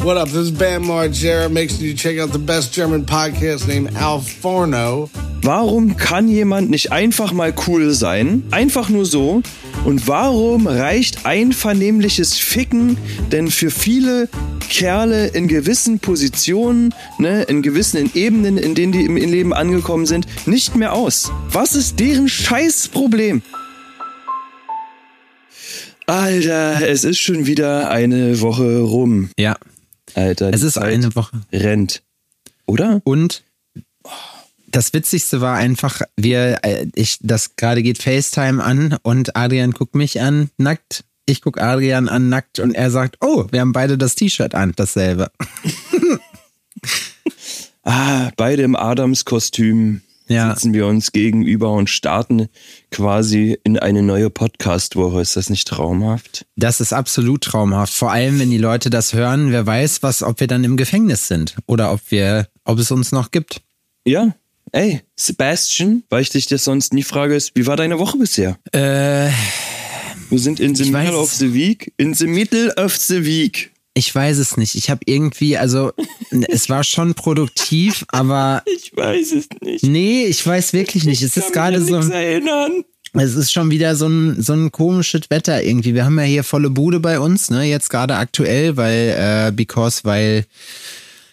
What up? This is Bam Margera. Make sure you check out the best German podcast named Al Forno. Warum kann jemand nicht einfach mal cool sein? Einfach nur so. Und warum reicht einvernehmliches Ficken denn für viele Kerle in gewissen Positionen, ne, in gewissen Ebenen, in denen die im Leben angekommen sind, nicht mehr aus? Was ist deren Scheißproblem? Alter, es ist schon wieder eine Woche rum. Ja. Alter, es ist Zeit eine Woche. Rennt. Oder? Und das Witzigste war einfach, wir, äh, ich, das gerade geht FaceTime an und Adrian guckt mich an, nackt. Ich guck Adrian an, nackt und er sagt, oh, wir haben beide das T-Shirt an, dasselbe. ah, beide im Adams-Kostüm ja. sitzen wir uns gegenüber und starten quasi in eine neue Podcast-Woche. Ist das nicht traumhaft? Das ist absolut traumhaft. Vor allem, wenn die Leute das hören, wer weiß, was, ob wir dann im Gefängnis sind oder ob wir, ob es uns noch gibt. Ja. Ey, Sebastian, weil ich dich das sonst nie frage, ist, wie war deine Woche bisher? Äh. Wir sind in the middle of the week. In the middle of the week. Ich weiß es nicht. Ich habe irgendwie, also es war schon produktiv, aber. Ich weiß es nicht. Nee, ich weiß wirklich nicht. Es ist gerade so. Erinnern. Es ist schon wieder so ein, so ein komisches Wetter irgendwie. Wir haben ja hier volle Bude bei uns, ne, jetzt gerade aktuell, weil, äh, because, weil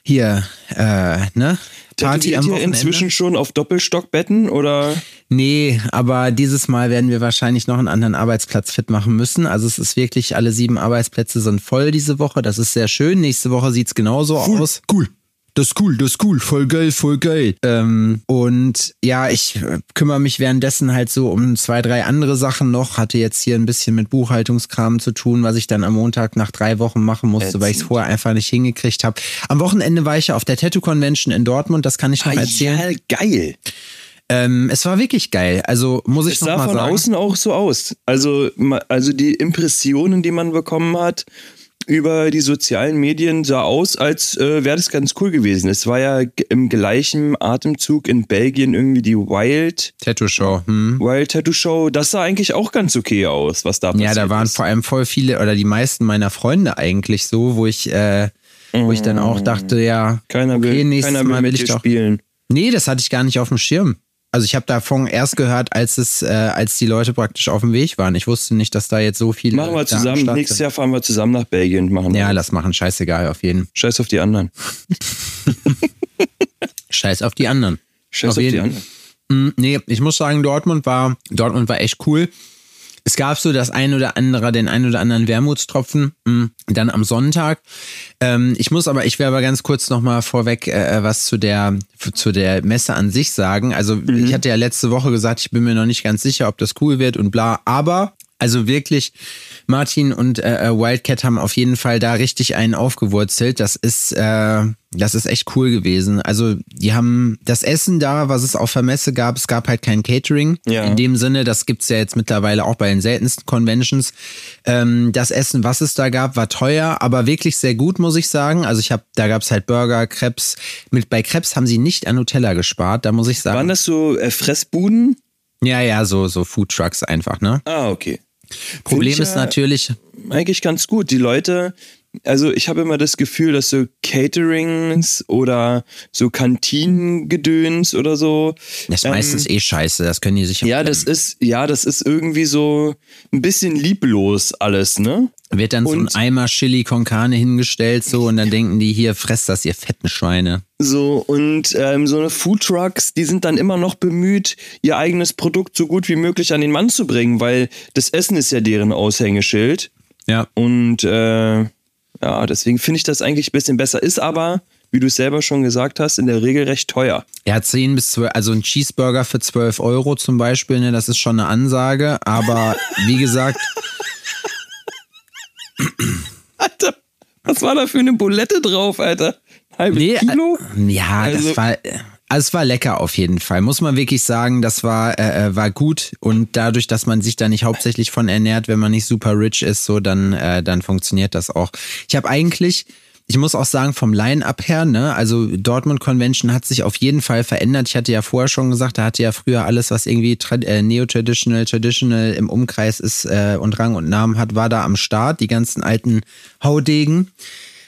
hier, äh, ne, Party am Wochenende. inzwischen schon auf Doppelstockbetten oder? Nee, aber dieses Mal werden wir wahrscheinlich noch einen anderen Arbeitsplatz fit machen müssen. Also es ist wirklich, alle sieben Arbeitsplätze sind voll diese Woche. Das ist sehr schön. Nächste Woche sieht's genauso cool, aus. Cool das ist cool, das ist cool, voll geil, voll geil. Ähm, und ja, ich äh, kümmere mich währenddessen halt so um zwei, drei andere Sachen noch. Hatte jetzt hier ein bisschen mit Buchhaltungskram zu tun, was ich dann am Montag nach drei Wochen machen musste, weil ich es vorher einfach nicht hingekriegt habe. Am Wochenende war ich ja auf der Tattoo Convention in Dortmund, das kann ich noch ah, erzählen. Ja, geil. Ähm, es war wirklich geil. Also muss ich es noch mal sagen. Es sah von außen auch so aus. Also, also die Impressionen, die man bekommen hat, über die sozialen Medien sah aus, als äh, wäre das ganz cool gewesen. Es war ja im gleichen Atemzug in Belgien irgendwie die Wild Tattoo Show. Hm. Wild Tattoo Show. Das sah eigentlich auch ganz okay aus, was da passiert Ja, da waren ist. vor allem voll viele oder die meisten meiner Freunde eigentlich so, wo ich, äh, wo ich dann auch dachte, ja, keiner will, okay, nächstes keiner will Mal will ich doch spielen. Nee, das hatte ich gar nicht auf dem Schirm. Also ich habe davon erst gehört, als es, äh, als die Leute praktisch auf dem Weg waren. Ich wusste nicht, dass da jetzt so viele. Machen wir zusammen. Nächstes Jahr fahren wir zusammen nach Belgien und machen. Ja, das machen. Scheißegal auf jeden. Scheiß auf die anderen. Scheiß auf die anderen. Scheiß auf, auf die anderen. Mm, nee, ich muss sagen, Dortmund war, Dortmund war echt cool. Es gab so das ein oder andere, den ein oder anderen Wermutstropfen mh, dann am Sonntag. Ähm, ich muss aber, ich werde aber ganz kurz nochmal vorweg äh, was zu der, zu der Messe an sich sagen. Also mhm. ich hatte ja letzte Woche gesagt, ich bin mir noch nicht ganz sicher, ob das cool wird und bla. Aber also wirklich, Martin und äh, äh, Wildcat haben auf jeden Fall da richtig einen aufgewurzelt. Das ist, äh, das ist echt cool gewesen. Also die haben das Essen da, was es auf der Messe gab, es gab halt kein Catering. Ja. In dem Sinne, das gibt's ja jetzt mittlerweile auch bei den seltensten Conventions. Ähm, das Essen, was es da gab, war teuer, aber wirklich sehr gut, muss ich sagen. Also ich habe, da gab's halt Burger, Krebs. Mit bei Krebs haben sie nicht an Nutella gespart, da muss ich sagen. Waren das so äh, Fressbuden? Ja, ja, so, so Food Trucks einfach, ne? Ah, okay. Problem ist natürlich. Eigentlich ganz gut. Die Leute, also ich habe immer das Gefühl, dass so Caterings oder so Kantinengedöns oder so. Das ist ähm, meistens eh scheiße, das können die sich Ja, das ist, ja, das ist irgendwie so ein bisschen lieblos alles, ne? Wird dann und, so ein Eimer Chili con Carne hingestellt, so, und dann denken die, hier, fresst das, ihr fetten Schweine. So, und ähm, so eine Food Trucks, die sind dann immer noch bemüht, ihr eigenes Produkt so gut wie möglich an den Mann zu bringen, weil das Essen ist ja deren Aushängeschild. Ja. Und äh, ja, deswegen finde ich das eigentlich ein bisschen besser. Ist aber, wie du es selber schon gesagt hast, in der Regel recht teuer. Ja, 10 bis 12, also ein Cheeseburger für 12 Euro zum Beispiel, ne, das ist schon eine Ansage. Aber wie gesagt. Alter, was war da für eine Bulette drauf, Alter? Halbes nee, Kilo? Äh, ja, also, das war. Also es war lecker auf jeden Fall, muss man wirklich sagen. Das war äh, äh, war gut und dadurch, dass man sich da nicht hauptsächlich von ernährt, wenn man nicht super rich ist, so dann äh, dann funktioniert das auch. Ich habe eigentlich ich muss auch sagen, vom Line-Up her, ne, also Dortmund Convention hat sich auf jeden Fall verändert. Ich hatte ja vorher schon gesagt, da hatte ja früher alles, was irgendwie äh, neo-traditional, traditional im Umkreis ist äh, und Rang und Namen hat, war da am Start. Die ganzen alten Haudegen.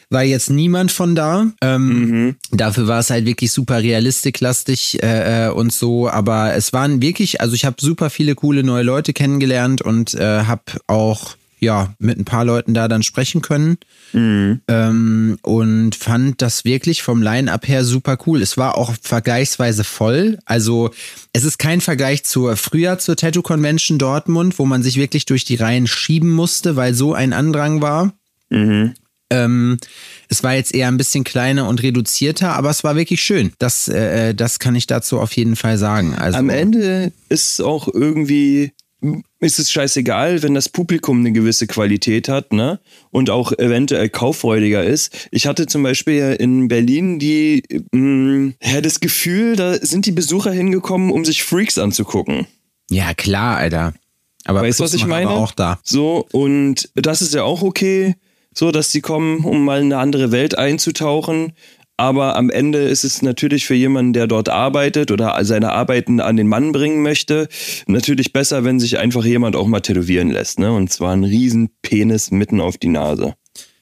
War jetzt niemand von da. Ähm, Mhm. Dafür war es halt wirklich super realistiklastig äh, äh, und so. Aber es waren wirklich, also ich habe super viele coole neue Leute kennengelernt und äh, habe auch ja mit ein paar Leuten da dann sprechen können ähm, und fand das wirklich vom Line-Up her super cool. Es war auch vergleichsweise voll. Also es ist kein Vergleich zur früher zur Tattoo Convention Dortmund, wo man sich wirklich durch die Reihen schieben musste, weil so ein Andrang war. Ähm, es war jetzt eher ein bisschen kleiner und reduzierter, aber es war wirklich schön. Das, äh, das kann ich dazu auf jeden Fall sagen. Also, Am Ende ist auch irgendwie, ist es scheißegal, wenn das Publikum eine gewisse Qualität hat, ne? Und auch eventuell kauffreudiger ist. Ich hatte zum Beispiel in Berlin die, mh, ja, das Gefühl, da sind die Besucher hingekommen, um sich Freaks anzugucken. Ja, klar, Alter. Aber Weißt du, was ich meine? aber auch da. So, und das ist ja auch okay, so dass die kommen, um mal in eine andere Welt einzutauchen. Aber am Ende ist es natürlich für jemanden, der dort arbeitet oder seine Arbeiten an den Mann bringen möchte, natürlich besser, wenn sich einfach jemand auch mal tätowieren lässt. Ne? Und zwar einen riesen Penis mitten auf die Nase.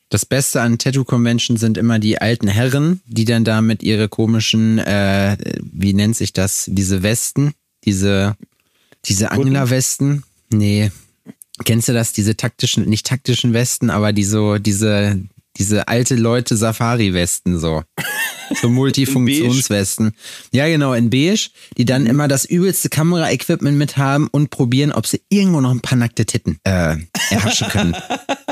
Das Beste an Tattoo-Convention sind immer die alten Herren, die dann da mit ihre komischen, äh, wie nennt sich das, diese Westen, diese, diese Anglerwesten. Nee. Kennst du das? Diese taktischen, nicht taktischen Westen, aber die so, diese, diese alte Leute Safari-Westen so. So Multifunktionswesten. Ja, genau, in beige, die dann immer das übelste Kamera-Equipment mit haben und probieren, ob sie irgendwo noch ein paar nackte Titten äh, erhaschen können.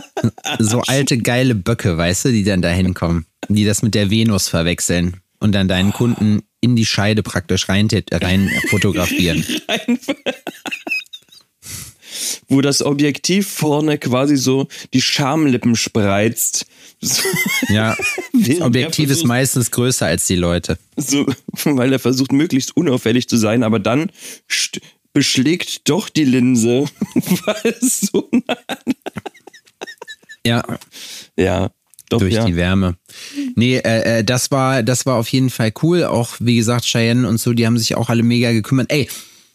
so alte geile Böcke, weißt du, die dann da hinkommen, die das mit der Venus verwechseln und dann deinen Kunden in die Scheide praktisch rein, rein fotografieren. Wo das Objektiv vorne quasi so die Schamlippen spreizt. So, Ja, das Objektiv ist versucht- meistens größer als die Leute. so, weil er versucht, möglichst unauffällig zu sein, aber dann beschlägt doch die Linse, weil es so nah Ja, Ja, doch, durch ja. die Wärme. Nee, äh, äh, das war, das war auf jeden Fall cool. Auch wie gesagt, Cheyenne und so, die haben sich auch alle mega gekümmert. Ey,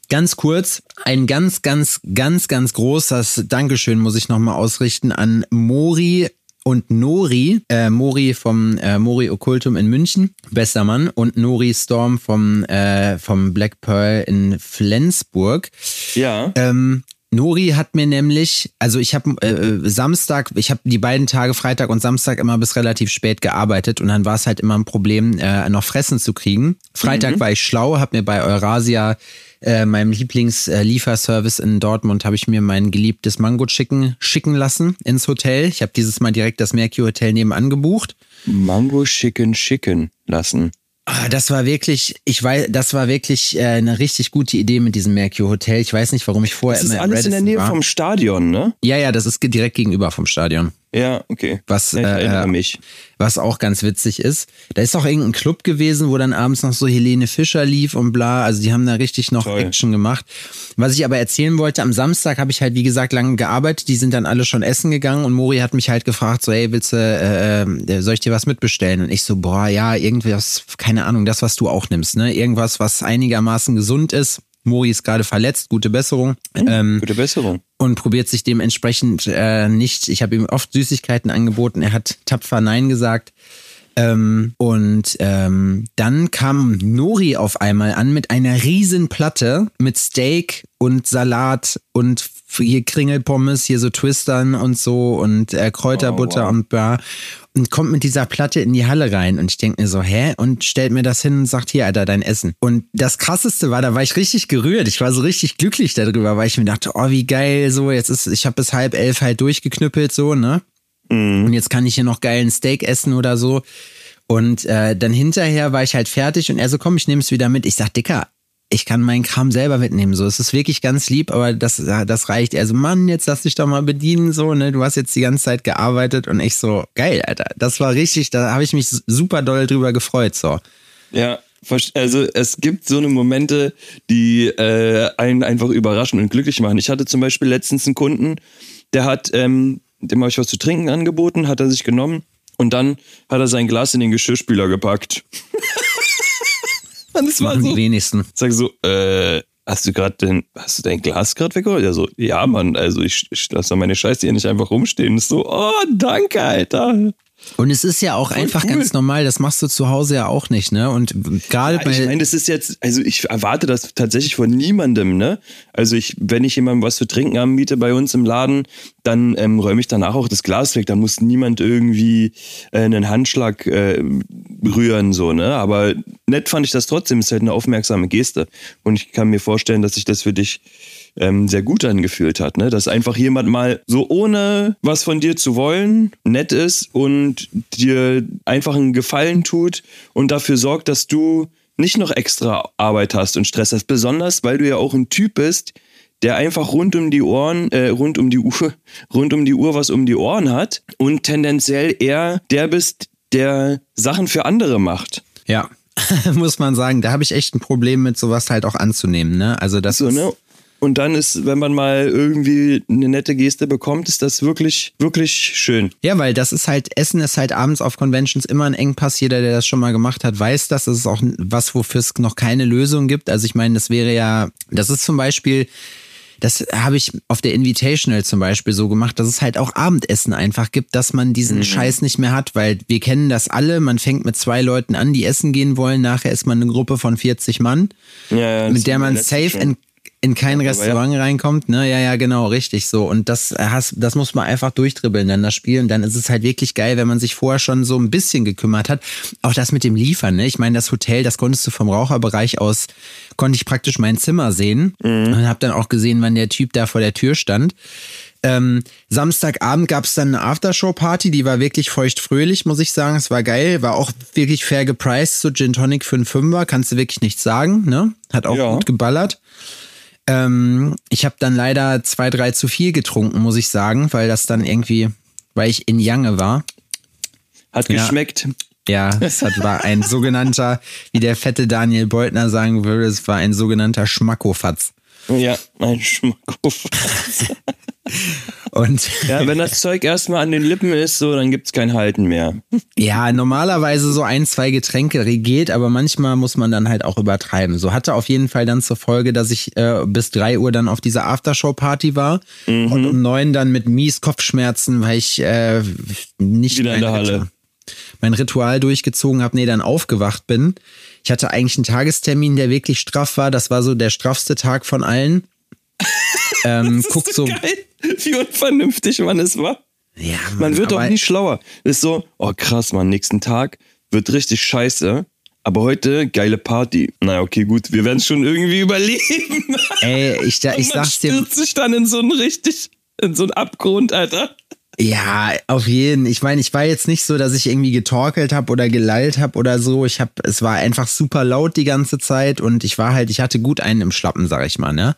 ganz kurz, ein ganz, ganz, ganz, ganz großes Dankeschön muss ich nochmal ausrichten an Mori und Nori, äh, Mori vom äh, Mori Okkultum in München, bester Mann, und Nori Storm vom, äh, vom Black Pearl in Flensburg. Ja. Ähm, Nori hat mir nämlich, also ich habe äh, Samstag, ich habe die beiden Tage Freitag und Samstag immer bis relativ spät gearbeitet und dann war es halt immer ein Problem, äh, noch Fressen zu kriegen. Freitag war ich schlau, habe mir bei Eurasia, äh, meinem Lieblingslieferservice in Dortmund, habe ich mir mein geliebtes Mango Chicken schicken lassen ins Hotel. Ich habe dieses Mal direkt das Mercury Hotel nebenan gebucht. Mango Chicken Chicken lassen. Ah, das war wirklich, ich weiß, das war wirklich äh, eine richtig gute Idee mit diesem Mercure Hotel. Ich weiß nicht, warum ich vorher Das ist immer im alles in der Nähe war. vom Stadion, ne? Ja, ja, das ist direkt gegenüber vom Stadion. Ja, okay. Was, Ja, ich äh, erinnere äh, mich. Was auch ganz witzig ist. Da ist auch irgendein Club gewesen, wo dann abends noch so Helene Fischer lief und bla. Also die haben da richtig noch Toll. Action gemacht. Was ich aber erzählen wollte, am Samstag habe ich halt, wie gesagt, lange gearbeitet. Die sind dann alle schon essen gegangen und Mori hat mich halt gefragt, so, hey, willst du, äh, äh, soll ich dir was mitbestellen? Und ich so, boah, ja, irgendwas, keine Ahnung, das, was du auch nimmst, ne? Irgendwas, was einigermaßen gesund ist. Mori ist gerade verletzt, gute Besserung. Ähm, Gute Besserung. und probiert sich dementsprechend äh, nicht. Ich habe ihm oft Süßigkeiten angeboten, er hat tapfer Nein gesagt. Ähm, und ähm, dann kam Nori auf einmal an mit einer riesen Platte mit Steak und Salat und hier Kringelpommes, hier so Twistern und so und äh, Kräuterbutter Oh, wow. und bla. Und kommt mit dieser Platte in die Halle rein und ich denke mir so, hä? Und stellt mir das hin und sagt, hier, Alter, dein Essen. Und das krasseste war, da war ich richtig gerührt. Ich war so richtig glücklich darüber, weil ich mir dachte, oh, wie geil, so, jetzt ist, ich habe bis halb elf halt durchgeknüppelt, so, ne? Und jetzt kann ich hier noch geilen Steak essen oder so. Und äh, dann hinterher war ich halt fertig und er so, komm, ich nehme es wieder mit. Ich sag, Dicker, ich kann meinen Kram selber mitnehmen. So, es ist wirklich ganz lieb, aber das, das reicht. Er so, Mann, jetzt lass dich doch mal bedienen, so, ne? Du hast jetzt die ganze Zeit gearbeitet und ich so, geil, Alter. Das war richtig, da habe ich mich super doll drüber gefreut. So. Ja, also es gibt so eine Momente, die äh, einen einfach überraschen und glücklich machen. Ich hatte zum Beispiel letztens einen Kunden, der hat, ähm, dem habe ich was zu trinken angeboten, hat er sich genommen und dann hat er sein Glas in den Geschirrspüler gepackt. und es war Machen die so. wenigsten. Sag so, äh, hast du gerade dein, hast du dein Glas gerade weggeholt? Ja, so, ja, Mann, also ich, ich lasse doch meine Scheiße hier nicht einfach rumstehen. So, oh, danke, Alter. Und es ist ja auch Voll einfach cool. ganz normal, das machst du zu Hause ja auch nicht, ne? Und gerade Ja, bei. ich meine, das ist jetzt, also ich erwarte das tatsächlich von niemandem, ne? Also ich, wenn ich jemandem was zu trinken anbiete bei uns im Laden, dann ähm, räume ich danach auch das Glas weg. Da muss niemand irgendwie äh, einen Handschlag äh, rühren, so, ne? Aber nett fand ich das trotzdem. Ist halt eine aufmerksame Geste. Und ich kann mir vorstellen, dass sich das für dich ähm, sehr gut angefühlt hat, ne? Dass einfach jemand mal so ohne was von dir zu wollen nett ist und dir einfach einen Gefallen tut und dafür sorgt, dass du nicht noch extra Arbeit hast und Stress hast. Besonders, weil du ja auch ein Typ bist, der einfach rund um die Ohren, äh, rund um die Uhr, rund um die Uhr was um die Ohren hat und tendenziell eher der bist, der Sachen für andere macht. Ja, muss man sagen, da habe ich echt ein Problem mit, sowas halt auch anzunehmen, ne? Also das So, ist, ne? Und dann ist, wenn man mal irgendwie eine nette Geste bekommt, ist das wirklich, wirklich schön. Ja, weil das ist halt, Essen ist halt abends auf Conventions immer ein Engpass. Jeder, der das schon mal gemacht hat, weiß das. Das ist auch was, wofür es noch keine Lösung gibt. Also ich meine, das wäre ja, das ist zum Beispiel, das habe ich auf der Invitational zum Beispiel so gemacht, dass es halt auch Abendessen einfach gibt, dass man diesen Scheiß nicht mehr hat, weil wir kennen das alle. Man fängt mit zwei Leuten an, die essen gehen wollen. Nachher ist man eine Gruppe von 40 Mann, Ja, ja, mit der man safe schon. in in kein ja. Restaurant reinkommt, ne? Ja, ja, genau, richtig so. Und das hast, das muss man einfach durchdribbeln, dann das Spiel. Und dann ist es halt wirklich geil, wenn man sich vorher schon so ein bisschen gekümmert hat. Auch das mit dem Liefern, ne? Ich meine, das Hotel, das konntest du vom Raucherbereich aus, konnte ich praktisch mein Zimmer sehen. Und habe dann auch gesehen, wann der Typ da vor der Tür stand. Ähm, Samstagabend gab es dann eine Aftershow-Party, die war wirklich feuchtfröhlich, muss ich sagen. Es war geil, war auch wirklich fair gepriced, so Gin Tonic für einen Fünfer, kannst du wirklich nichts sagen, ne? Hat auch Ja. gut geballert. Ähm, ich habe dann leider zwei, drei zu viel getrunken, muss ich sagen, weil das dann irgendwie, weil ich in Jange war. Hat Ja. geschmeckt. Ja, es hat, war ein sogenannter, wie der fette Daniel Beutner sagen würde, es war ein sogenannter Schmackofatz. Ja, ein Schmackof. Und Ja, wenn das Zeug erstmal an den Lippen ist, so, dann gibt's kein Halten mehr. ja, normalerweise so ein, zwei Getränke geht, aber manchmal muss man dann halt auch übertreiben. So hatte auf jeden Fall dann zur Folge, dass ich äh, bis drei Uhr dann auf dieser Aftershow-Party war und um neun dann mit mies Kopfschmerzen, weil ich äh, nicht Wieder in der mein Halle. Mein Ritual durchgezogen habe, nee, dann aufgewacht bin. Ich hatte eigentlich einen Tagestermin, der wirklich straff war. Das war so der straffste Tag von allen. ähm, guck so. Geil, wie unvernünftig man es war. Ja, Man wird doch nie schlauer. Ist so, oh krass, man, nächsten Tag wird richtig scheiße. Aber heute geile Party. Na okay, gut, wir werden es schon irgendwie überleben. Ey, ich, da- ich sag's dir. stürzt sich dann in so einen richtig, in so einen Abgrund, Alter. Ja, auf jeden. Ich meine, ich war jetzt nicht so, dass ich irgendwie getorkelt habe oder gelallt habe oder so. Ich habe, es war einfach super laut die ganze Zeit und ich war halt, ich hatte gut einen im Schlappen, sag ich mal, ne?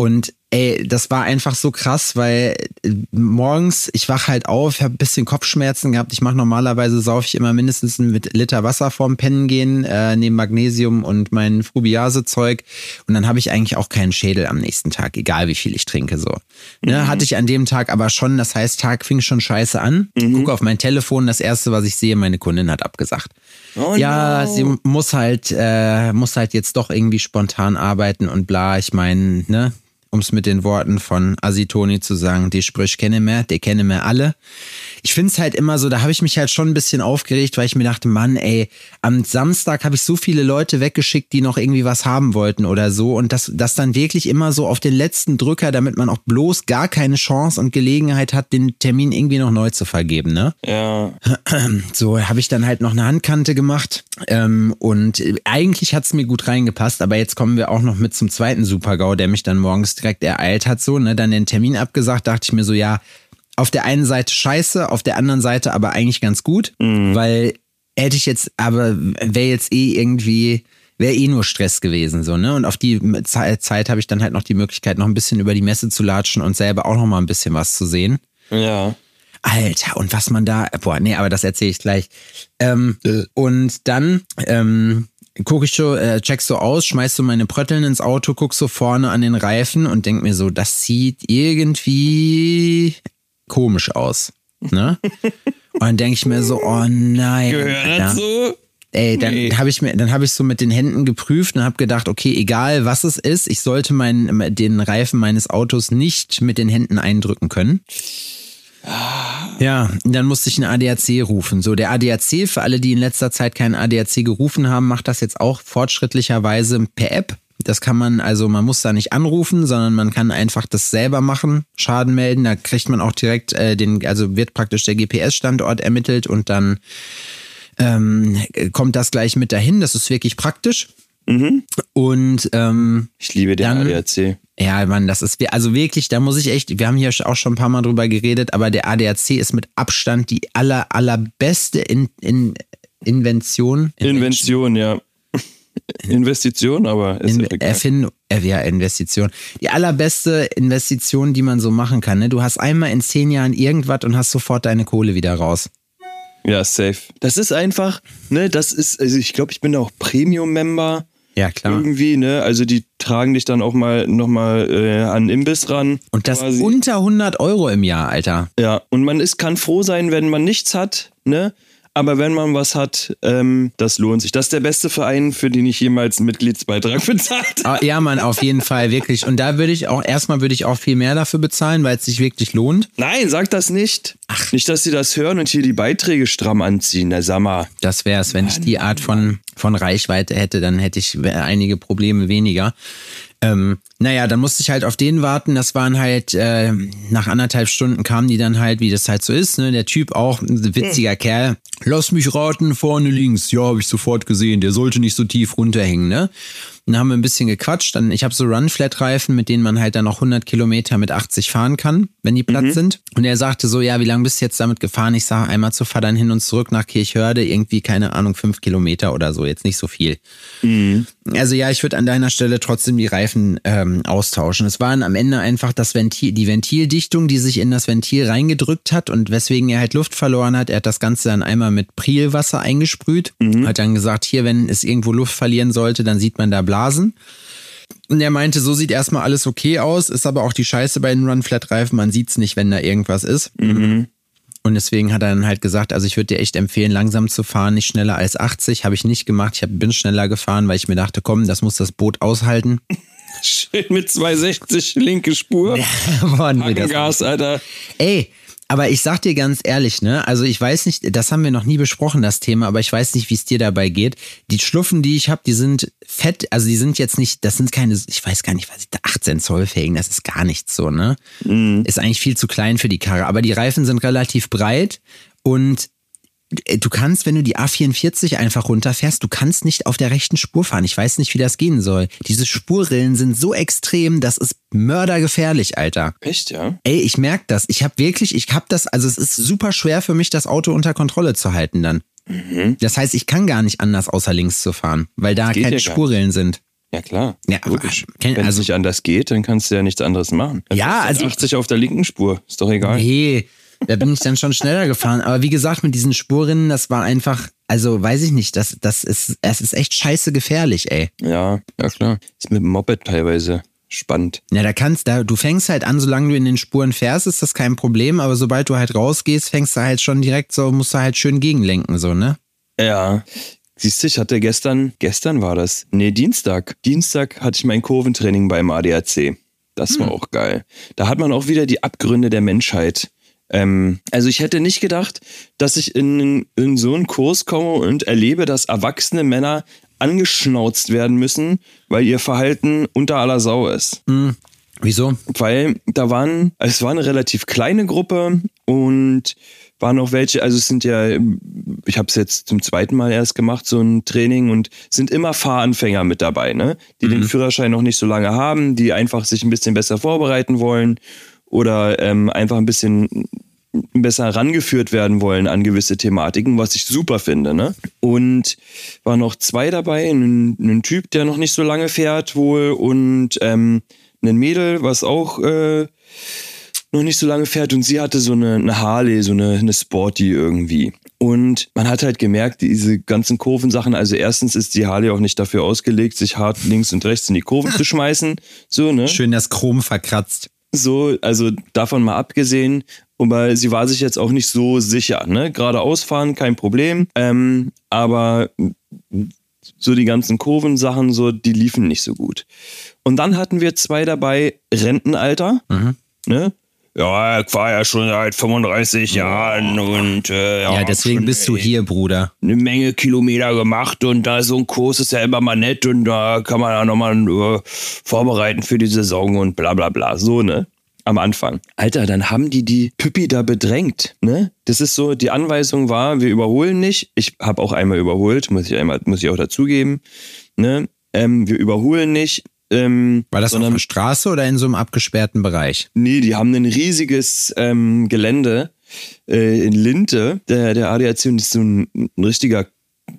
Und ey, das war einfach so krass, weil äh, morgens, ich wach halt auf, habe ein bisschen Kopfschmerzen gehabt. Ich mache normalerweise, saufe ich immer mindestens einen Liter Wasser vorm Pennen gehen, äh, neben Magnesium und mein Frubiase-Zeug. Und dann habe ich eigentlich auch keinen Schädel am nächsten Tag, egal wie viel ich trinke. so. Ne, Hatte ich an dem Tag aber schon, das heißt, Tag fing schon scheiße an. Guck auf mein Telefon, das erste, was ich sehe, meine Kundin hat abgesagt. Oh ja, no. sie muss halt, äh, muss halt jetzt doch irgendwie spontan arbeiten und bla. Ich meine, ne, um es mit den Worten von Asitoni zu sagen, die Sprüche kenne mehr, die kenne mehr alle. Ich find's halt immer so, da habe ich mich halt schon ein bisschen aufgeregt, weil ich mir dachte, Mann, ey, am Samstag habe ich so viele Leute weggeschickt, die noch irgendwie was haben wollten oder so. Und das, das dann wirklich immer so auf den letzten Drücker, damit man auch bloß gar keine Chance und Gelegenheit hat, den Termin irgendwie noch neu zu vergeben, ne? Ja, So habe ich dann halt noch eine Handkante gemacht ähm, und eigentlich hat's mir gut reingepasst, aber jetzt kommen wir auch noch mit zum zweiten Super-GAU, der mich dann morgens direkt ereilt hat, so, ne, dann den Termin abgesagt, dachte ich mir so, ja, auf der einen Seite scheiße, auf der anderen Seite aber eigentlich ganz gut, weil hätte ich jetzt, aber wäre jetzt eh irgendwie, wäre eh nur Stress gewesen, so, ne? Und auf die Ze- Zeit habe ich dann halt noch die Möglichkeit, noch ein bisschen über die Messe zu latschen und selber auch noch mal ein bisschen was zu sehen. ja. Alter, und was man da, boah, nee, aber das erzähle ich gleich. Ähm, und dann ähm, gucke ich so, äh, checkst so aus, schmeißt so meine Prötteln ins Auto, guck so vorne an den Reifen und denk mir so, das sieht irgendwie komisch aus. Ne? Und dann denke ich mir so, oh nein. Gehört Alter. so? Ey, dann Nee. habe ich mir, dann habe ich so mit den Händen geprüft und habe gedacht, okay, egal was es ist, ich sollte meinen, den Reifen meines Autos nicht mit den Händen eindrücken können. Ja, dann musste ich einen ADAC rufen. So, der ADAC, für alle, die in letzter Zeit keinen ADAC gerufen haben, macht das jetzt auch fortschrittlicherweise per App. Das kann man, also man muss da nicht anrufen, sondern man kann einfach das selber machen, Schaden melden. Da kriegt man auch direkt äh, den, also wird praktisch der GPS-Standort ermittelt und dann ähm, kommt das gleich mit dahin. Das ist wirklich praktisch. Und ähm, Ich liebe den Dann- ADAC. ja, Mann, das ist, wir- also wirklich, da muss ich echt, wir haben hier auch schon ein paar Mal drüber geredet, aber der ADAC ist mit Abstand die aller, allerbeste in, in, Invention. Invention, ja. Investition, aber ist In. Erfindung, äh, ja, Investition. Die allerbeste Investition, die man so machen kann. Ne? Du hast einmal in zehn Jahren irgendwas und hast sofort deine Kohle wieder raus. Ja, safe. Das ist einfach, ne, das ist, also ich glaube, ich bin auch Premium-Member Ja, klar. irgendwie, ne? Also die tragen dich dann auch mal nochmal äh, an Imbiss ran. Und das quasi. unter 100 Euro im Jahr, Alter. Ja, und man ist, kann froh sein, wenn man nichts hat, ne? Aber wenn man was hat, ähm, das lohnt sich. Das ist der beste Verein, für den ich jemals einen Mitgliedsbeitrag bezahlt habe. Ah, Ja, Mann, auf jeden Fall, wirklich. Und da würde ich auch, erstmal würde ich auch viel mehr dafür bezahlen, weil es sich wirklich lohnt. Nein, sag das nicht. Nicht, dass sie das hören und hier die Beiträge stramm anziehen. Na, sag mal. Das wäre es, wenn ich die Art von, von Reichweite hätte, dann hätte ich einige Probleme weniger. Ähm, naja, dann musste ich halt auf den warten. Das waren halt, äh, nach anderthalb Stunden kamen die dann halt, wie das halt so ist, ne? Der Typ auch, ein witziger Kerl. Lass mich raten, vorne links. Ja, habe ich sofort gesehen. Der sollte nicht so tief runterhängen, ne? Dann haben wir ein bisschen gequatscht. Dann, ich habe so Run-Flat-Reifen, mit denen man halt dann noch 100 Kilometer mit 80 fahren kann, wenn die platt sind. Und er sagte so, ja, wie lange bist du jetzt damit gefahren? Ich sage, einmal zu Vatern hin und zurück nach Kirchhörde, irgendwie, keine Ahnung, fünf Kilometer oder so, jetzt nicht so viel. Also ja, ich würde an deiner Stelle trotzdem die Reifen ähm, austauschen. Es waren am Ende einfach das Ventil, die Ventildichtung, die sich in das Ventil reingedrückt hat und weswegen er halt Luft verloren hat. Er hat das Ganze dann einmal mit Prielwasser eingesprüht, hat dann gesagt, hier, wenn es irgendwo Luft verlieren sollte, dann sieht man da Blasen. Und er meinte, so sieht erstmal alles okay aus, ist aber auch die Scheiße bei den Run-Flat-Reifen, man sieht's nicht, wenn da irgendwas ist. Und deswegen hat er dann halt gesagt, also ich würde dir echt empfehlen, langsam zu fahren, nicht schneller als 80. Habe ich nicht gemacht. Ich hab, bin schneller gefahren, weil ich mir dachte, komm, das muss das Boot aushalten. Schön mit 260 linke Spur. Boah, nee, das- Gas, Alter. Ey, aber ich sag dir ganz ehrlich, ne? Also ich weiß nicht, das haben wir noch nie besprochen, das Thema, aber ich weiß nicht, wie es dir dabei geht. Die Schluffen, die ich habe, die sind fett, also die sind jetzt nicht, das sind keine, ich weiß gar nicht, was ich da 18 Zoll Felgen, das ist gar nichts so, ne? Ist eigentlich viel zu klein für die Karre, aber die Reifen sind relativ breit und du kannst, wenn du die A44 einfach runterfährst, du kannst nicht auf der rechten Spur fahren. Ich weiß nicht, wie das gehen soll. Diese Spurrillen sind so extrem, das ist mördergefährlich, Alter. Echt, ja? Ey, ich merke das. Ich habe wirklich, ich habe das, also es ist super schwer für mich, das Auto unter Kontrolle zu halten dann. Das heißt, ich kann gar nicht anders, außer links zu fahren, weil da keine ja Spurrillen sind. Ja, klar. Ja, Logisch. kenn- Wenn also- es nicht anders geht, dann kannst du ja nichts anderes machen. Dann Ja, also- 80 auf der linken Spur. Ist doch egal. Nee, da bin ich dann schon schneller gefahren. Aber wie gesagt, mit diesen Spurrinnen, das war einfach, also weiß ich nicht, das, das ist, es ist echt scheiße gefährlich, ey. Ja, ja klar. Ist mit dem Moped teilweise spannend. Ja, da kannst da, du fängst halt an, solange du in den Spuren fährst, ist das kein Problem, aber sobald du halt rausgehst, fängst du halt schon direkt so, musst du halt schön gegenlenken, so, ne? Ja. Siehst du, ich hatte gestern, gestern war das, nee, Dienstag. Dienstag hatte ich mein Kurventraining beim ADAC. Das war auch geil. Da hat man auch wieder die Abgründe der Menschheit. Ähm, also ich hätte nicht gedacht, dass ich in, in so einen Kurs komme und erlebe, dass erwachsene Männer angeschnauzt werden müssen, weil ihr Verhalten unter aller Sau ist. Wieso? weil da waren, es war eine relativ kleine Gruppe und waren auch welche, also es sind ja, ich habe es jetzt zum zweiten Mal erst gemacht, so ein Training und sind immer Fahranfänger mit dabei, ne? Die den Führerschein noch nicht so lange haben, die einfach sich ein bisschen besser vorbereiten wollen oder ähm, einfach ein bisschen besser rangeführt werden wollen an gewisse Thematiken, was ich super finde. Ne? Und waren noch zwei dabei, ein, ein Typ, der noch nicht so lange fährt wohl und ähm, ein Mädel, was auch äh, noch nicht so lange fährt und sie hatte so eine, eine Harley, so eine, eine Sporty irgendwie. Und man hat halt gemerkt, diese ganzen Kurvensachen, also erstens ist die Harley auch nicht dafür ausgelegt, sich hart links und rechts in die Kurven zu schmeißen. So, ne? Schön das Chrom verkratzt. So, also davon mal abgesehen, aber sie war sich jetzt auch nicht so sicher, ne? Geradeaus fahren, kein Problem. Ähm, aber so die ganzen Kurvensachen, so, die liefen nicht so gut. Und dann hatten wir zwei dabei, Rentenalter, ne? Ja, ich war ja schon seit 35 Jahren und äh, Ja, hab deswegen bist du hier, Bruder. eine Menge Kilometer gemacht und da so ein Kurs ist ja immer mal nett und da kann man ja nochmal äh, vorbereiten für die Saison und bla bla bla. So, ne? Am Anfang. Alter, dann haben die die Püppi da bedrängt, ne? Das ist so, die Anweisung war, wir überholen nicht. Ich habe auch einmal überholt, muss ich einmal, muss ich auch dazugeben, ne? Ähm, wir überholen nicht. Ähm, War das auf sondern der Straße oder in so einem abgesperrten Bereich? Nee, die haben ein riesiges ähm, Gelände äh, in Linte. Der, der ADAC ist so ein, ein richtiger,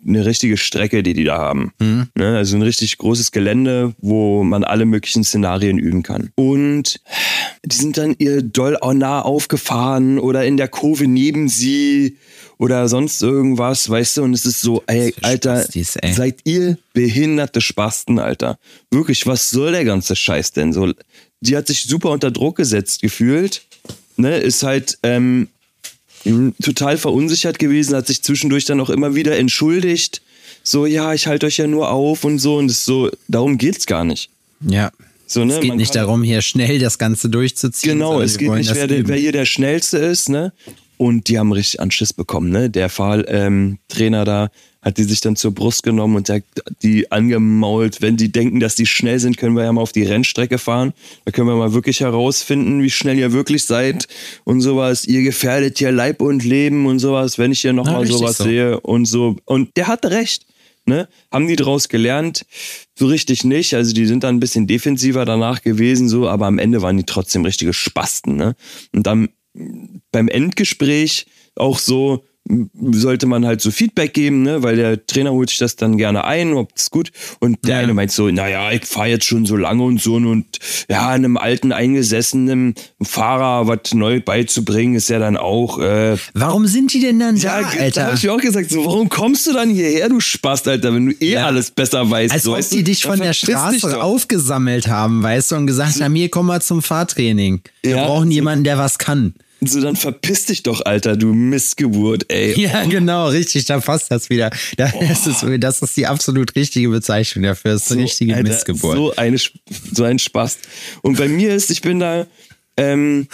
eine richtige Strecke, die die da haben. Ne? Also ein richtig großes Gelände, wo man alle möglichen Szenarien üben kann. Und die sind dann ihr doll nah aufgefahren oder in der Kurve neben sie oder sonst irgendwas, weißt du? Und es ist so, ey, Alter, Spastis, ey. seid ihr behinderte Spasten, Alter. Wirklich, was soll der ganze Scheiß denn? So, die hat sich super unter Druck gesetzt gefühlt, ne? Ist halt ähm, total verunsichert gewesen, hat sich zwischendurch dann auch immer wieder entschuldigt. So, ja, ich halte euch ja nur auf und so. Und so, darum geht's gar nicht. Ja. So, ne? Es geht Man nicht darum, hier schnell das Ganze durchzuziehen. Genau, es geht nicht, wer, der- wer hier der Schnellste ist, ne? Und die haben richtig Anschiss bekommen, ne? Der Fahrtrainer ähm, Trainer da hat die sich dann zur Brust genommen und hat die angemault. Wenn die denken, dass die schnell sind, können wir ja mal auf die Rennstrecke fahren. Da können wir mal wirklich herausfinden, wie schnell ihr wirklich seid und sowas. Ihr gefährdet hier Leib und Leben und sowas, wenn ich hier nochmal sowas so. sehe und so. Und der hatte recht. Ne? Haben die draus gelernt? So richtig nicht. Also die sind dann ein bisschen defensiver danach gewesen, so, aber am Ende waren die trotzdem richtige Spasten. Ne? Und dann beim Endgespräch auch so sollte man halt so Feedback geben, ne? weil der Trainer holt sich das dann gerne ein, ob das gut. Und der Ja. eine meint so, naja, ich fahre jetzt schon so lange und so und ja, einem alten eingesessenen Fahrer was neu beizubringen, ist ja dann auch äh, Warum sind die denn dann da, ja, da Alter? habe ich mir auch gesagt, so, warum kommst du dann hierher, du Spast, Alter, wenn du eh Ja. alles besser weißt? Als so, ob weißt die dich von der Straße aufgesammelt haben, weißt du, und gesagt haben, hier komm mal zum Fahrtraining. Wir brauchen jemanden, der was kann. So, dann verpiss dich doch, Alter, du Missgeburt, ey. Ja, genau, richtig, da passt das wieder. Da ist es, das ist die absolut richtige Bezeichnung dafür. Das ist eine richtige Alter, Missgeburt. So, eine, so ein Spaß. Und bei mir ist, ich bin da, ähm,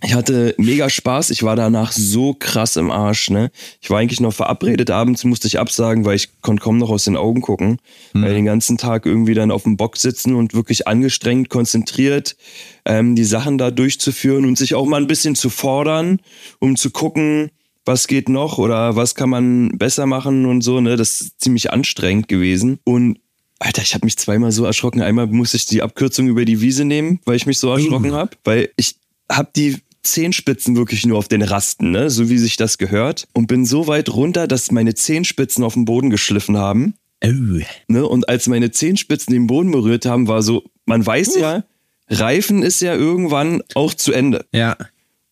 ich hatte mega Spaß. Ich war danach so krass im Arsch, ne? Ich war eigentlich noch verabredet. Abends musste ich absagen, weil ich konnte kaum noch aus den Augen gucken. Weil den ganzen Tag irgendwie dann auf dem Bock sitzen und wirklich angestrengt, konzentriert, ähm, die Sachen da durchzuführen und sich auch mal ein bisschen zu fordern, um zu gucken, was geht noch oder was kann man besser machen und so, ne? Das ist ziemlich anstrengend gewesen. Und Alter, ich habe mich zweimal so erschrocken. Einmal musste ich die Abkürzung über die Wiese nehmen, weil ich mich so erschrocken habe, weil ich habe die Zehenspitzen wirklich nur auf den Rasten, ne? so wie sich das gehört. Und bin so weit runter, dass meine Zehenspitzen auf den Boden geschliffen haben. Oh. Ne? Und als meine Zehenspitzen den Boden berührt haben, war so, man weiß ja, Reifen ist ja irgendwann auch zu Ende. Ja.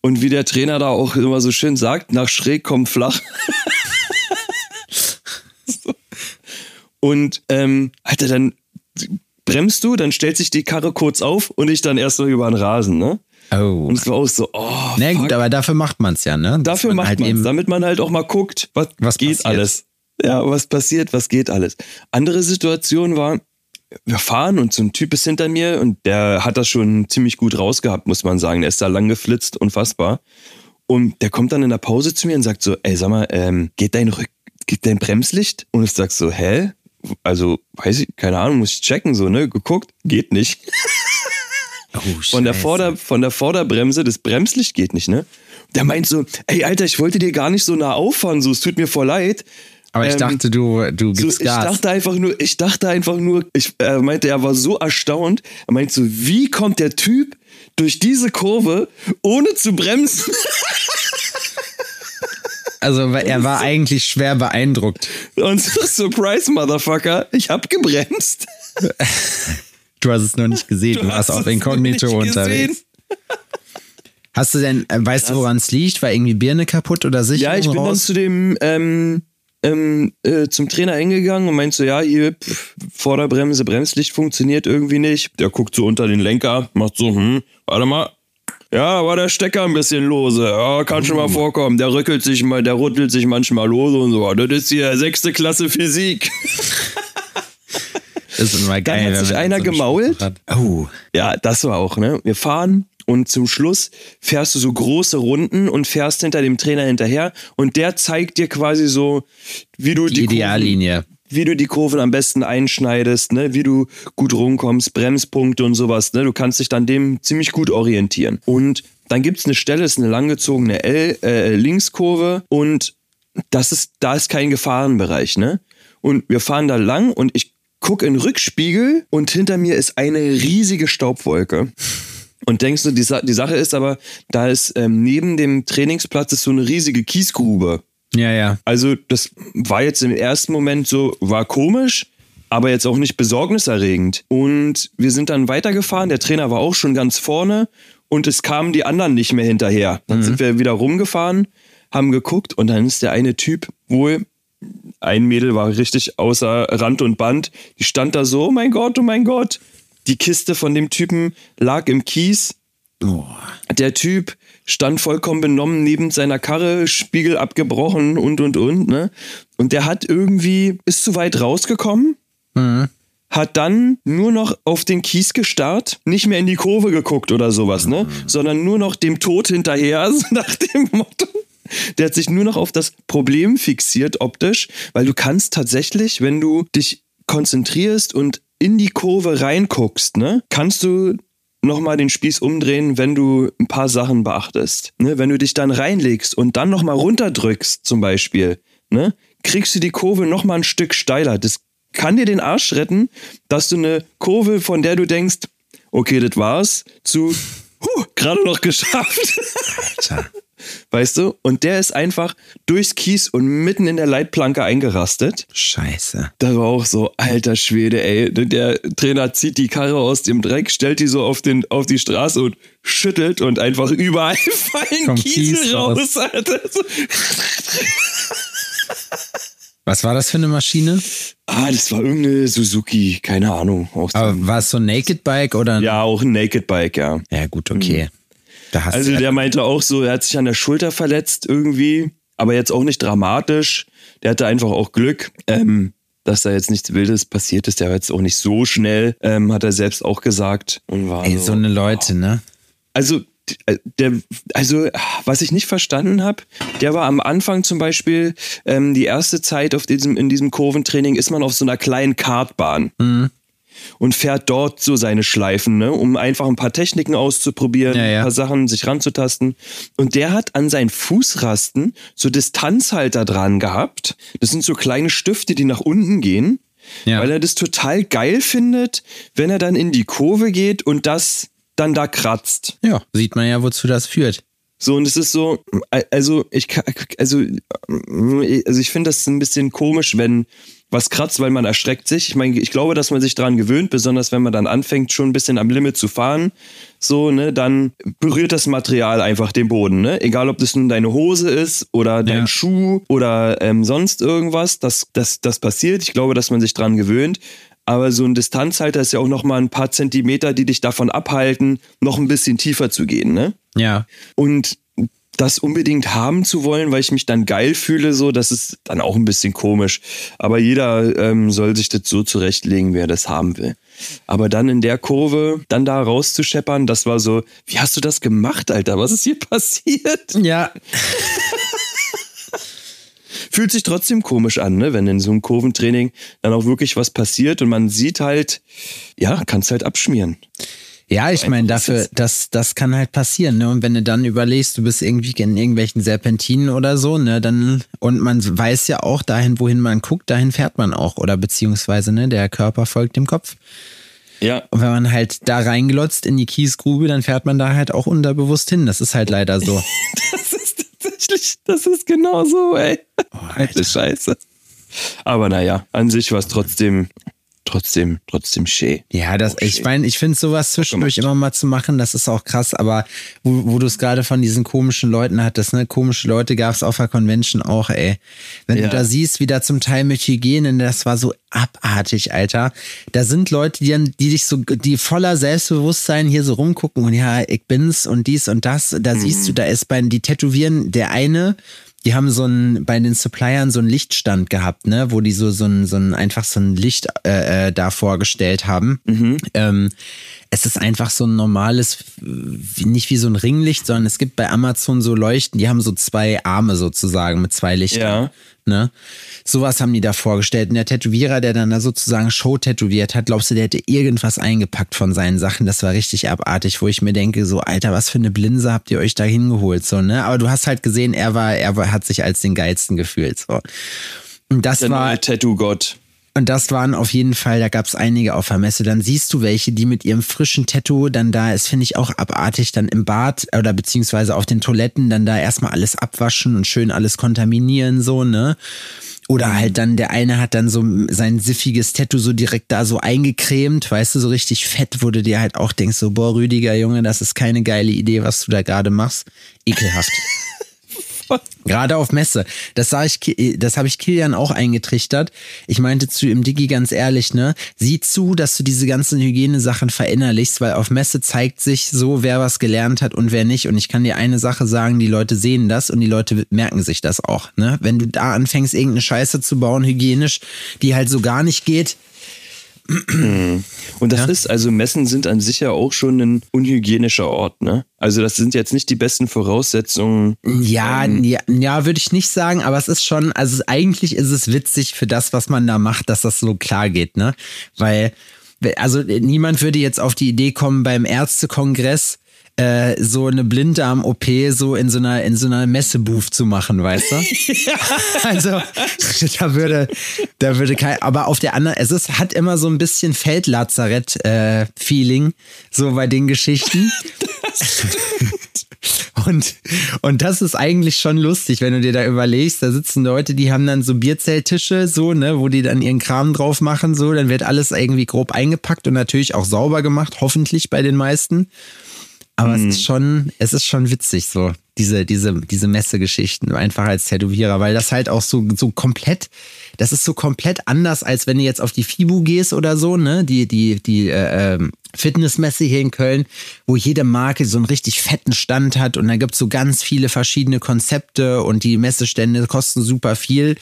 Und wie der Trainer da auch immer so schön sagt, nach schräg kommt flach. So. Und ähm, Alter, dann bremst du, dann stellt sich die Karre kurz auf und ich dann erst mal über den Rasen, ne? Oh. Und es war auch so, oh, Na fuck. gut, aber dafür macht man es ja, ne? Dass Dafür macht halt man eben- damit man halt auch mal guckt, was, Was geht passiert. alles. Ja, was passiert, was geht alles. Andere Situation war, wir fahren und so ein Typ ist hinter mir und der hat das schon ziemlich gut rausgehabt, muss man sagen. Der ist da lang geflitzt, unfassbar. Und der kommt dann in der Pause zu mir und sagt so, ey, sag mal, ähm, geht dein Rück, geht dein Bremslicht? Und ich sag so, hä? Also, weiß ich, keine Ahnung, muss ich checken, so, ne? Geguckt, geht nicht. Oh, Von der. Vorder-, von der Vorderbremse, das Bremslicht geht nicht, ne? Der meint so, ey, Alter, ich wollte dir gar nicht so nah auffahren, so, es tut mir voll leid. Aber ich ähm, dachte, du, du So, gibst ich Gas. dachte einfach nur, ich dachte einfach nur, ich er meinte, er war so erstaunt. Er meinte so, wie kommt der Typ durch diese Kurve, ohne zu bremsen? also er war eigentlich schwer beeindruckt. Und so, Surprise, Motherfucker, ich hab gebremst. Du hast es noch nicht gesehen, du, warst hast auf Inkognito unterwegs. Hast du denn, äh, weißt du, woran es liegt? War irgendwie Birne kaputt oder Sicherung Ja, ich bin dann raus? zu dem ähm, ähm, äh, zum Trainer hingegangen und meinte so, ja, hier pff, Vorderbremse, Bremslicht funktioniert irgendwie nicht. Der guckt so unter den Lenker, macht so, hm, warte mal. Ja, war der Stecker ein bisschen lose. Ja, kann schon mal vorkommen. Der rückelt sich mal, der rüttelt sich manchmal lose und so. Das ist hier sechste Klasse Physik. ist immer geil. hat wenn sich einer so gemault. Hat. Oh, Ja, das war auch, ne? Wir fahren Und zum Schluss fährst du so große Runden und fährst hinter dem Trainer hinterher und der zeigt dir quasi so, wie du Die die, Ideallinie. Kurven, wie du die Kurven am besten einschneidest, ne, wie du gut rumkommst, Bremspunkte und sowas, ne. Du kannst dich dann dem ziemlich gut orientieren. Und dann gibt's eine Stelle, ist eine langgezogene L, äh, Linkskurve und das ist, da ist kein Gefahrenbereich, ne? Und wir fahren da lang und ich guck in den Rückspiegel und hinter mir ist eine riesige Staubwolke. Und denkst du, die, Sa die Sache ist aber, da ist ähm, neben dem Trainingsplatz ist so eine riesige Kiesgrube. Ja, ja. Also das war jetzt im ersten Moment so, war komisch, aber jetzt auch nicht besorgniserregend. Und wir sind dann weitergefahren, der Trainer war auch schon ganz vorne und es kamen die anderen nicht mehr hinterher. Dann sind wir wieder rumgefahren, haben geguckt und dann ist der eine Typ wohl, ein Mädel war richtig außer Rand und Band, die stand da so, oh mein Gott, oh mein Gott. Die Kiste von dem Typen lag im Kies, der Typ stand vollkommen benommen neben seiner Karre, Spiegel abgebrochen und und und, ne? Und der hat irgendwie, ist zu weit rausgekommen, hat dann nur noch auf den Kies gestarrt, nicht mehr in die Kurve geguckt oder sowas, ne? Sondern nur noch dem Tod hinterher, so nach dem Motto. Der hat sich nur noch auf das Problem fixiert optisch, weil du kannst tatsächlich, wenn du dich konzentrierst und in die Kurve reinguckst, ne, kannst du nochmal den Spieß umdrehen, wenn du ein paar Sachen beachtest. Ne? Wenn du dich dann reinlegst und dann nochmal runterdrückst, zum Beispiel, ne? kriegst du die Kurve nochmal ein Stück steiler. Das kann dir den Arsch retten, dass du eine Kurve, von der du denkst, okay, das war's, zu huh, gerade noch geschafft. Weißt du? Und der ist einfach durchs Kies und mitten in der Leitplanke eingerastet. Scheiße. Da war auch so, alter Schwede, ey. Der Trainer zieht die Karre aus dem Dreck, stellt die so auf, den, auf die Straße und schüttelt und einfach überall fallen Kommt Kiesel Kies raus, raus. Alter. So. Was war das für eine Maschine? Ah, das war irgendeine Suzuki, keine Ahnung. Aber war es so ein Naked Bike oder? ja, auch ein Naked Bike, ja. Ja, gut, okay. Also der meinte auch so, er hat sich an der Schulter verletzt irgendwie, aber jetzt auch nicht dramatisch. Der hatte einfach auch Glück, ähm, dass da jetzt nichts Wildes passiert ist. Der war jetzt auch nicht so schnell, ähm, hat er selbst auch gesagt. Und war Ey, so eine Leute, ne? also äh, der, also was ich nicht verstanden habe, der war am Anfang zum Beispiel ähm, die erste Zeit auf diesem in diesem Kurventraining ist man auf so einer kleinen Kartbahn und fährt dort so seine Schleifen, ne, um einfach ein paar Techniken auszuprobieren, Ja, ja. ein paar Sachen sich ranzutasten. Und der hat an seinen Fußrasten so Distanzhalter dran gehabt. Das sind so kleine Stifte, die nach unten gehen Ja. weil er das total geil findet, wenn er dann in die Kurve geht und das dann da kratzt. Ja, sieht man ja, wozu das führt. So, und es ist so, also ich, also, also ich finde das ein bisschen komisch, wenn was kratzt, weil man erschreckt sich. Ich meine, ich glaube, dass man sich daran gewöhnt, besonders wenn man dann anfängt, schon ein bisschen am Limit zu fahren. So, ne, dann berührt das Material einfach den Boden, ne? Egal, ob das nun deine Hose ist oder dein Ja. Schuh oder ähm, sonst irgendwas, das, das, das passiert. Ich glaube, dass man sich dran gewöhnt. Aber so ein Distanzhalter ist ja auch noch mal ein paar Zentimeter, die dich davon abhalten, noch ein bisschen tiefer zu gehen, ne? Ja. Und das unbedingt haben zu wollen, weil ich mich dann geil fühle, so, das ist dann auch ein bisschen komisch. Aber jeder ähm, soll sich das so zurechtlegen, wer das haben will. Aber dann in der Kurve, dann da rauszuscheppern, das war so, wie hast du das gemacht, Alter? Was ist hier passiert? Ja. Fühlt sich trotzdem komisch an, ne? wenn in so einem Kurventraining dann auch wirklich was passiert und man sieht halt, ja, kannst halt abschmieren. Ja, ich meine, dafür, das, das kann halt passieren, ne? Und wenn du dann überlegst, du bist irgendwie in irgendwelchen Serpentinen oder so, ne, dann, und man weiß ja auch, dahin, wohin man guckt, dahin fährt man auch. Oder beziehungsweise, ne, der Körper folgt dem Kopf. Ja, Und wenn man halt da reinglotzt in die Kiesgrube, dann fährt man da halt auch unterbewusst hin. Das ist halt leider so. Das ist tatsächlich, das ist genau so, ey. Alte Scheiße. Aber naja, an sich war es trotzdem, trotzdem, trotzdem schön. Ja, das, ich meine, ich finde sowas zwischendurch immer mal zu machen, das ist auch krass, aber wo, wo du es gerade von diesen komischen Leuten hattest, ne, komische Leute gab es auf der Convention auch, ey. Wenn Ja. du da siehst, wie da zum Teil mit Hygiene, das war so abartig, Alter. Da sind Leute, die, dann- die dich so, die voller Selbstbewusstsein hier so rumgucken und ja, ich bin's und dies und das. Da Mhm. siehst du, da ist bei, die tätowieren, der eine, die haben so ein, bei den Suppliern so einen Lichtstand gehabt, ne, wo die so, so ein, so ein, einfach so ein Licht äh, äh, da vorgestellt haben. Ähm, es ist einfach so ein normales, nicht wie so ein Ringlicht, sondern es gibt bei Amazon so Leuchten, die haben so zwei Arme sozusagen mit zwei Lichtern. Ja. Ne? Sowas haben die da vorgestellt. Und der Tätowierer, der dann da sozusagen Show tätowiert hat, glaubst du, der hätte irgendwas eingepackt von seinen Sachen? Das war richtig abartig, wo ich mir denke, so, Alter, was für eine Blinse habt ihr euch da hingeholt? So, ne? Aber du hast halt gesehen, er war, er war, hat sich als den geilsten gefühlt. So. Und das Der war. Tattoo-Gott. Und das waren auf jeden Fall, da gab es einige auf der Messe. Dann siehst du welche, die mit ihrem frischen Tattoo dann da ist, finde ich auch abartig, dann im Bad oder beziehungsweise auf den Toiletten dann da erstmal alles abwaschen und schön alles kontaminieren, so, ne? Oder halt dann, der eine hat dann so sein siffiges Tattoo so direkt da so eingecremt, weißt du, so richtig fett, wo du dir halt auch denkst, so, boah, Rüdiger, Junge, das ist keine geile Idee, was du da gerade machst. Ekelhaft. Gerade auf Messe. Das sag ich, Ki- das habe ich Kilian auch eingetrichtert. Ich meinte zu ihm, Digi, ganz ehrlich, ne? Sieh zu, dass du diese ganzen Hygienesachen verinnerlichst, weil auf Messe zeigt sich so, wer was gelernt hat und wer nicht. Und ich kann dir eine Sache sagen, die Leute sehen das und die Leute merken sich das auch, ne? Wenn du da anfängst, irgendeine Scheiße zu bauen, hygienisch, die halt so gar nicht geht, Und das ist, also Messen sind an sich ja auch schon ein unhygienischer Ort, ne? Also das sind jetzt nicht die besten Voraussetzungen. Ja, ja, ja würde ich nicht sagen, aber es ist schon, also eigentlich ist es witzig für das, was man da macht, dass das so klar geht, ne? Weil, also niemand würde jetzt auf die Idee kommen, beim Ärztekongress äh, so eine Blinddarm-OP so in so einer, in so einer Messebooth zu machen, weißt du? also, da würde, da würde kein, aber auf der anderen, es ist, hat immer so ein bisschen Feldlazarett-Feeling, so bei den Geschichten. Und, und das ist eigentlich schon lustig, wenn du dir da überlegst, da sitzen Leute, die haben dann so Bierzelttische, so, ne, wo die dann ihren Kram drauf machen, so, dann wird alles irgendwie grob eingepackt und natürlich auch sauber gemacht, hoffentlich bei den meisten. Aber es ist schon, es ist schon witzig, so, diese, diese, diese Messegeschichten, einfach als Tätowierer, weil das halt auch so, so komplett, das ist so komplett anders, als wenn du jetzt auf die FIBU gehst oder so, ne, die, die, die, äh, ähm, Fitnessmesse hier in Köln, wo jede Marke so einen richtig fetten Stand hat und da gibt's so ganz viele verschiedene Konzepte und die Messestände kosten super viel.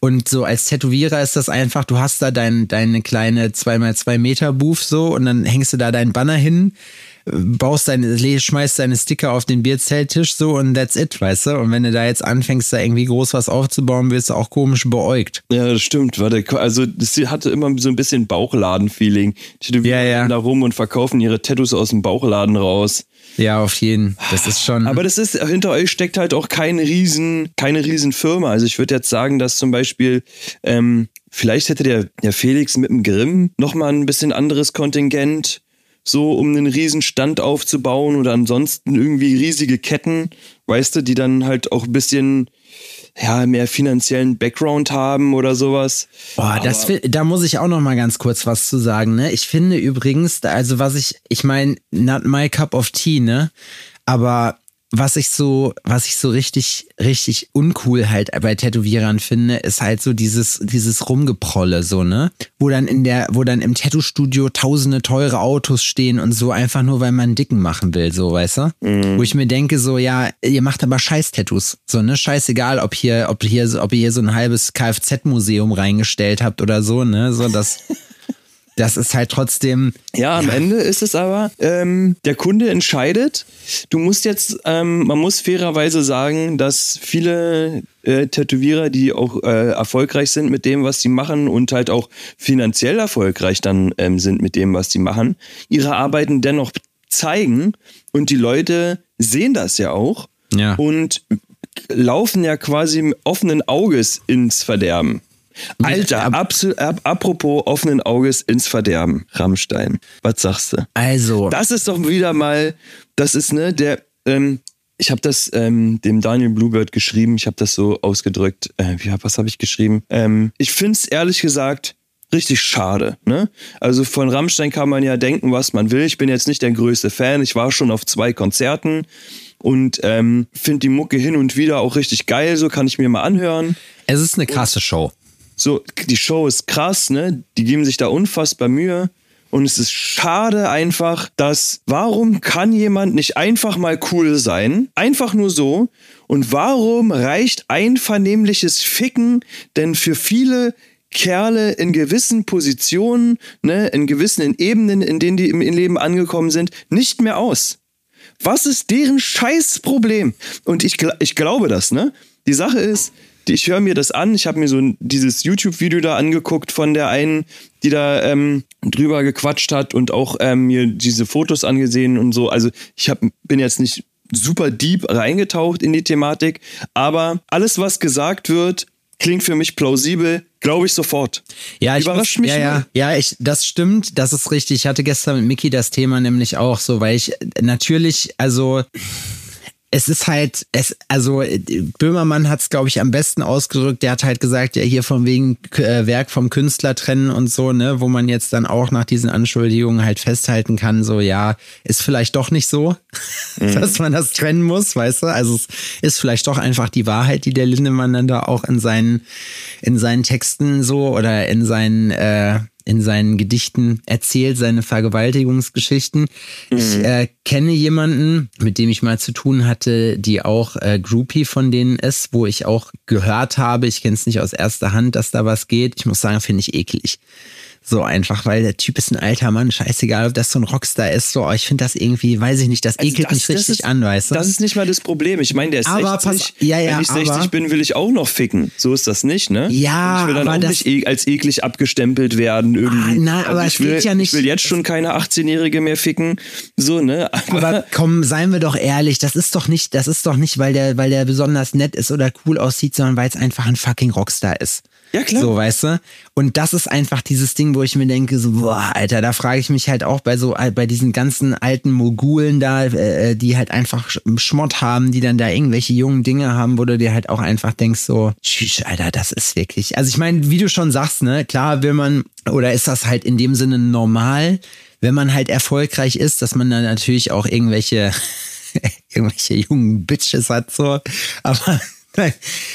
Und so als Tätowierer ist das einfach, du hast da dein, deine kleine 2x2 Meter Booth so und dann hängst du da deinen Banner hin, baust deine, schmeißt deine Sticker auf den Bierzelttisch so und that's it, weißt du? Und wenn du da jetzt anfängst, da irgendwie groß was aufzubauen, wirst du auch komisch beäugt. Ja, das stimmt. Warte, also das hatte immer so ein bisschen Bauchladen-Feeling. Die Ja, ja. da rum und verkaufen ihre Tattoos aus dem Bauchladen raus. Ja, auf jeden. Das ist schon. Aber das ist, hinter euch steckt halt auch keine riesen, keine riesen Firma. Also ich würde jetzt sagen, dass zum Beispiel, ähm, vielleicht hätte der, der Felix mit dem Grimm nochmal ein bisschen anderes Kontingent, so um einen riesen Stand aufzubauen oder ansonsten irgendwie riesige Ketten, weißt du, die dann halt auch ein bisschen, ja, mehr finanziellen Background haben oder sowas. Boah, das, da muss ich auch noch mal ganz kurz was zu sagen, ne? Ich finde übrigens, also was ich, ich meine, not my cup of tea, ne? Aber was ich so, was ich so richtig, richtig uncool halt bei Tätowierern finde, ist halt so dieses, dieses Rumgeprolle, so, ne? Wo dann in der, wo dann im Tattoo-Studio tausende teure Autos stehen und so einfach nur, weil man Dicken machen will, so, weißt du? Wo ich mir denke, so, ja, ihr macht aber Scheiß-Tattoos. So, ne? Scheißegal, ob hier, ob hier, ob ihr hier so ein halbes Kfz-Museum reingestellt habt oder so, ne? So, das, das ist halt trotzdem, Ja, am Ende ist es aber, ähm, der Kunde entscheidet. Du musst jetzt, ähm, man muss fairerweise sagen, dass viele äh, Tätowierer, die auch äh, erfolgreich sind mit dem, was sie machen und halt auch finanziell erfolgreich dann ähm, sind mit dem, was sie machen, ihre Arbeiten dennoch zeigen und die Leute sehen das ja auch Ja. und laufen ja quasi mit offenen Auges ins Verderben. Alter, ab- absolut, ab, apropos offenen Auges ins Verderben, Rammstein. Was sagst du? also, Das ist doch wieder mal, das ist, ne, der, ähm, ich habe das ähm, dem Daniel Bluebird geschrieben, ich habe das so ausgedrückt, äh, wie, was habe ich geschrieben? Ähm, ich finde es ehrlich gesagt richtig schade. Ne? Also von Rammstein kann man ja denken, was man will. Ich bin jetzt nicht der größte Fan, ich war schon auf zwei Konzerten und ähm, finde die Mucke hin und wieder auch richtig geil, so kann ich mir mal anhören. es ist eine krasse Show. So, die Show ist krass, ne? Die geben sich da unfassbar Mühe. Und es ist schade einfach, dass, warum kann jemand nicht einfach mal cool sein? Einfach nur so. Und warum reicht einvernehmliches Ficken denn für viele Kerle in gewissen Positionen, ne, in gewissen Ebenen, in denen die im Leben angekommen sind, nicht mehr aus? Was ist deren Scheißproblem? Und ich, ich glaube das, ne? Die Sache ist, ich höre mir das an. Ich habe mir so dieses YouTube-Video da angeguckt von der einen, die da ähm, drüber gequatscht hat und auch ähm, mir diese Fotos angesehen und so. Also ich hab, bin jetzt nicht super deep reingetaucht in die Thematik, aber alles, was gesagt wird, klingt für mich plausibel, glaube ich sofort. Ja, ich überrascht mich. Ja, ja, ja, ich, das stimmt, das ist richtig. Ich hatte gestern mit Mickey das Thema nämlich auch so, weil ich natürlich, also es ist halt, es, also Böhmermann hat es, glaube ich, am besten ausgedrückt. Der hat halt gesagt, ja, hier von wegen äh, Werk vom Künstler trennen und so, ne, wo man jetzt dann auch nach diesen Anschuldigungen halt festhalten kann, so, ja, ist vielleicht doch nicht so, mhm. dass man das trennen muss, weißt du? Also es ist vielleicht doch einfach die Wahrheit, die der Lindemann dann da auch in seinen, in seinen Texten so oder in seinen, äh, in seinen Gedichten erzählt, seine Vergewaltigungsgeschichten. Mhm. Ich äh, kenne jemanden, mit dem ich mal zu tun hatte, die auch äh, Groupie von denen ist, wo ich auch gehört habe, ich kenne es nicht aus erster Hand, dass da was geht. Ich muss sagen, finde ich eklig. So einfach, weil der Typ ist ein alter Mann, scheißegal, ob das so ein Rockstar ist. So, ich finde das irgendwie, weiß ich nicht, das also ekelt das, mich richtig ist, an, weißt du? Das ist nicht mal das Problem. Ich meine, der ist aber 60. Pass, ja, ja, Wenn ich 60 aber, bin, will ich auch noch ficken. So ist das nicht, ne? Ja, Und ich will dann auch das, nicht e als eklig abgestempelt werden irgendwie. Ah, nein, aber also ich will, geht ja nicht. Ich will jetzt schon keine 18-Jährige mehr ficken. So, ne? Aber, aber komm, seien wir doch ehrlich, das ist doch nicht, das ist doch nicht, weil der, weil der besonders nett ist oder cool aussieht, sondern weil es einfach ein fucking Rockstar ist. Ja, klar. So, weißt du? Und das ist einfach dieses Ding, wo ich mir denke, so, boah, Alter, da frage ich mich halt auch bei so, bei diesen ganzen alten Mogulen da, äh, die halt einfach Schmott haben, die dann da irgendwelche jungen Dinge haben, wo du dir halt auch einfach denkst, so, tschüss, Alter, das ist wirklich. Also ich meine, wie du schon sagst, ne, klar will man, oder ist das halt in dem Sinne normal, wenn man halt erfolgreich ist, dass man dann natürlich auch irgendwelche, irgendwelche jungen Bitches hat, so. Aber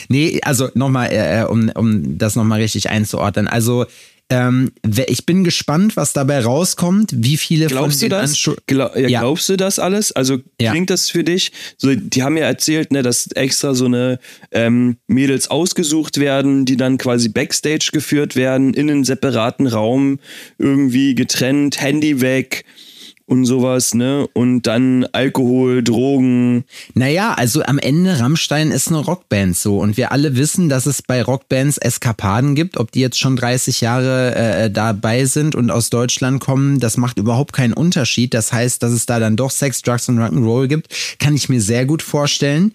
nee, also nochmal, äh, äh, um, um das nochmal richtig einzuordnen. Also ähm, ich bin gespannt, was dabei rauskommt, wie viele glaubst von du das? Glaub, ja, ja. Glaubst du das alles? Also klingt ja. das für dich? So, die haben ja erzählt, ne, dass extra so eine ähm, Mädels ausgesucht werden, die dann quasi Backstage geführt werden, in einen separaten Raum, irgendwie getrennt, Handy weg und sowas, ne? Und dann Alkohol, Drogen. Naja, also am Ende Rammstein ist eine Rockband so und wir alle wissen, dass es bei Rockbands Eskapaden gibt, ob die jetzt schon 30 Jahre äh, dabei sind und aus Deutschland kommen, das macht überhaupt keinen Unterschied. Das heißt, dass es da dann doch Sex, Drugs und Rock'n'Roll gibt, kann ich mir sehr gut vorstellen.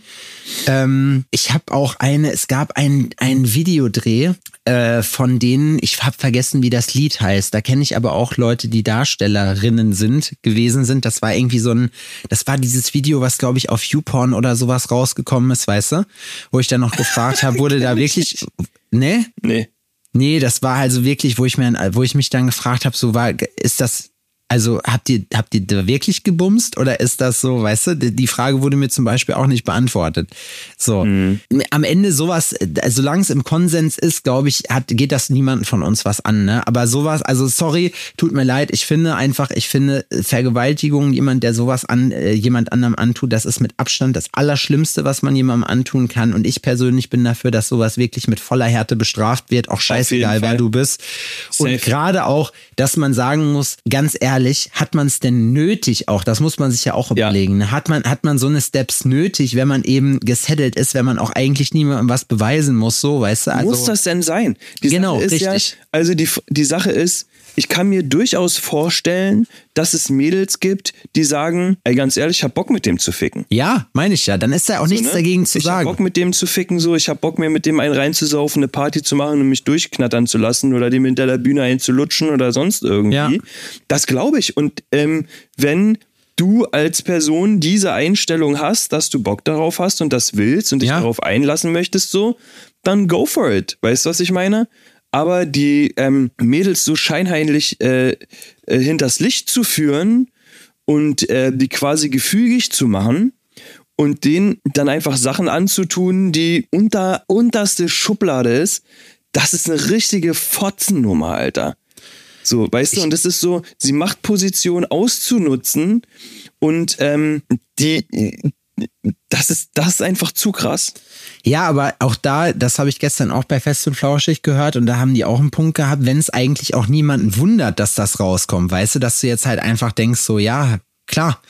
Ähm, ich habe auch eine, es gab ein, ein Videodreh äh, von denen, ich habe vergessen, wie das Lied heißt. Da kenne ich aber auch Leute, die Darstellerinnen sind, gewesen sind. Das war irgendwie so ein, das war dieses Video, was glaube ich auf YouPorn oder sowas rausgekommen ist, weißt du? Wo ich dann noch gefragt habe, wurde da wirklich, ne? Nee. Nee, das war also wirklich, wo ich mir, wo ich mich dann gefragt habe, so war, ist das, also habt ihr, habt ihr da wirklich gebumst oder ist das so, weißt du, die Frage wurde mir zum Beispiel auch nicht beantwortet. So, mhm. am Ende sowas, solange es im Konsens ist, glaube ich, hat, geht das niemanden von uns was an, ne? Aber sowas, also sorry, tut mir leid, ich finde einfach, ich finde Vergewaltigung, jemand, der sowas an, äh, jemand anderem antut, das ist mit Abstand das Allerschlimmste, was man jemandem antun kann. Und ich persönlich bin dafür, dass sowas wirklich mit voller Härte bestraft wird, auch scheißegal, wer du bist. Safe. Und gerade auch, dass man sagen muss, ganz ehrlich, ehrlich, hat man es denn nötig auch? Das muss man sich ja auch überlegen. Ja. Hat man, hat man so eine Steps nötig, wenn man eben gesettelt ist, wenn man auch eigentlich niemandem was beweisen muss, so, weißt du? Also, muss das denn sein? Die genau, richtig. Ja, also die, die Sache ist, ich kann mir durchaus vorstellen, dass es Mädels gibt, die sagen, ey, ganz ehrlich, ich hab Bock mit dem zu ficken. Ja, meine ich ja. Dann ist da auch so, nichts ne? dagegen zu ich sagen. Ich hab Bock mit dem zu ficken, so. Ich hab Bock mir mit dem einen reinzusaufen, eine Party zu machen und mich durchknattern zu lassen oder dem hinter der Bühne einzulutschen oder sonst irgendwie. Ja. Das glaube ich. Und ähm, wenn du als Person diese Einstellung hast, dass du Bock darauf hast und das willst und dich ja. darauf einlassen möchtest, so, dann go for it. Weißt du, was ich meine? Aber die ähm, Mädels so scheinheilig äh, äh, hinters Licht zu führen und äh, die quasi gefügig zu machen und denen dann einfach Sachen anzutun, die unter unterste Schublade ist, das ist eine richtige Fotzennummer, Alter. So, weißt ich du, und das ist so, sie macht Position auszunutzen und ähm, die das ist, das ist einfach zu krass. Ja, aber auch da, das habe ich gestern auch bei Fest und Flauschig gehört und da haben die auch einen Punkt gehabt, wenn es eigentlich auch niemanden wundert, dass das rauskommt, weißt du, dass du jetzt halt einfach denkst, so, ja, klar,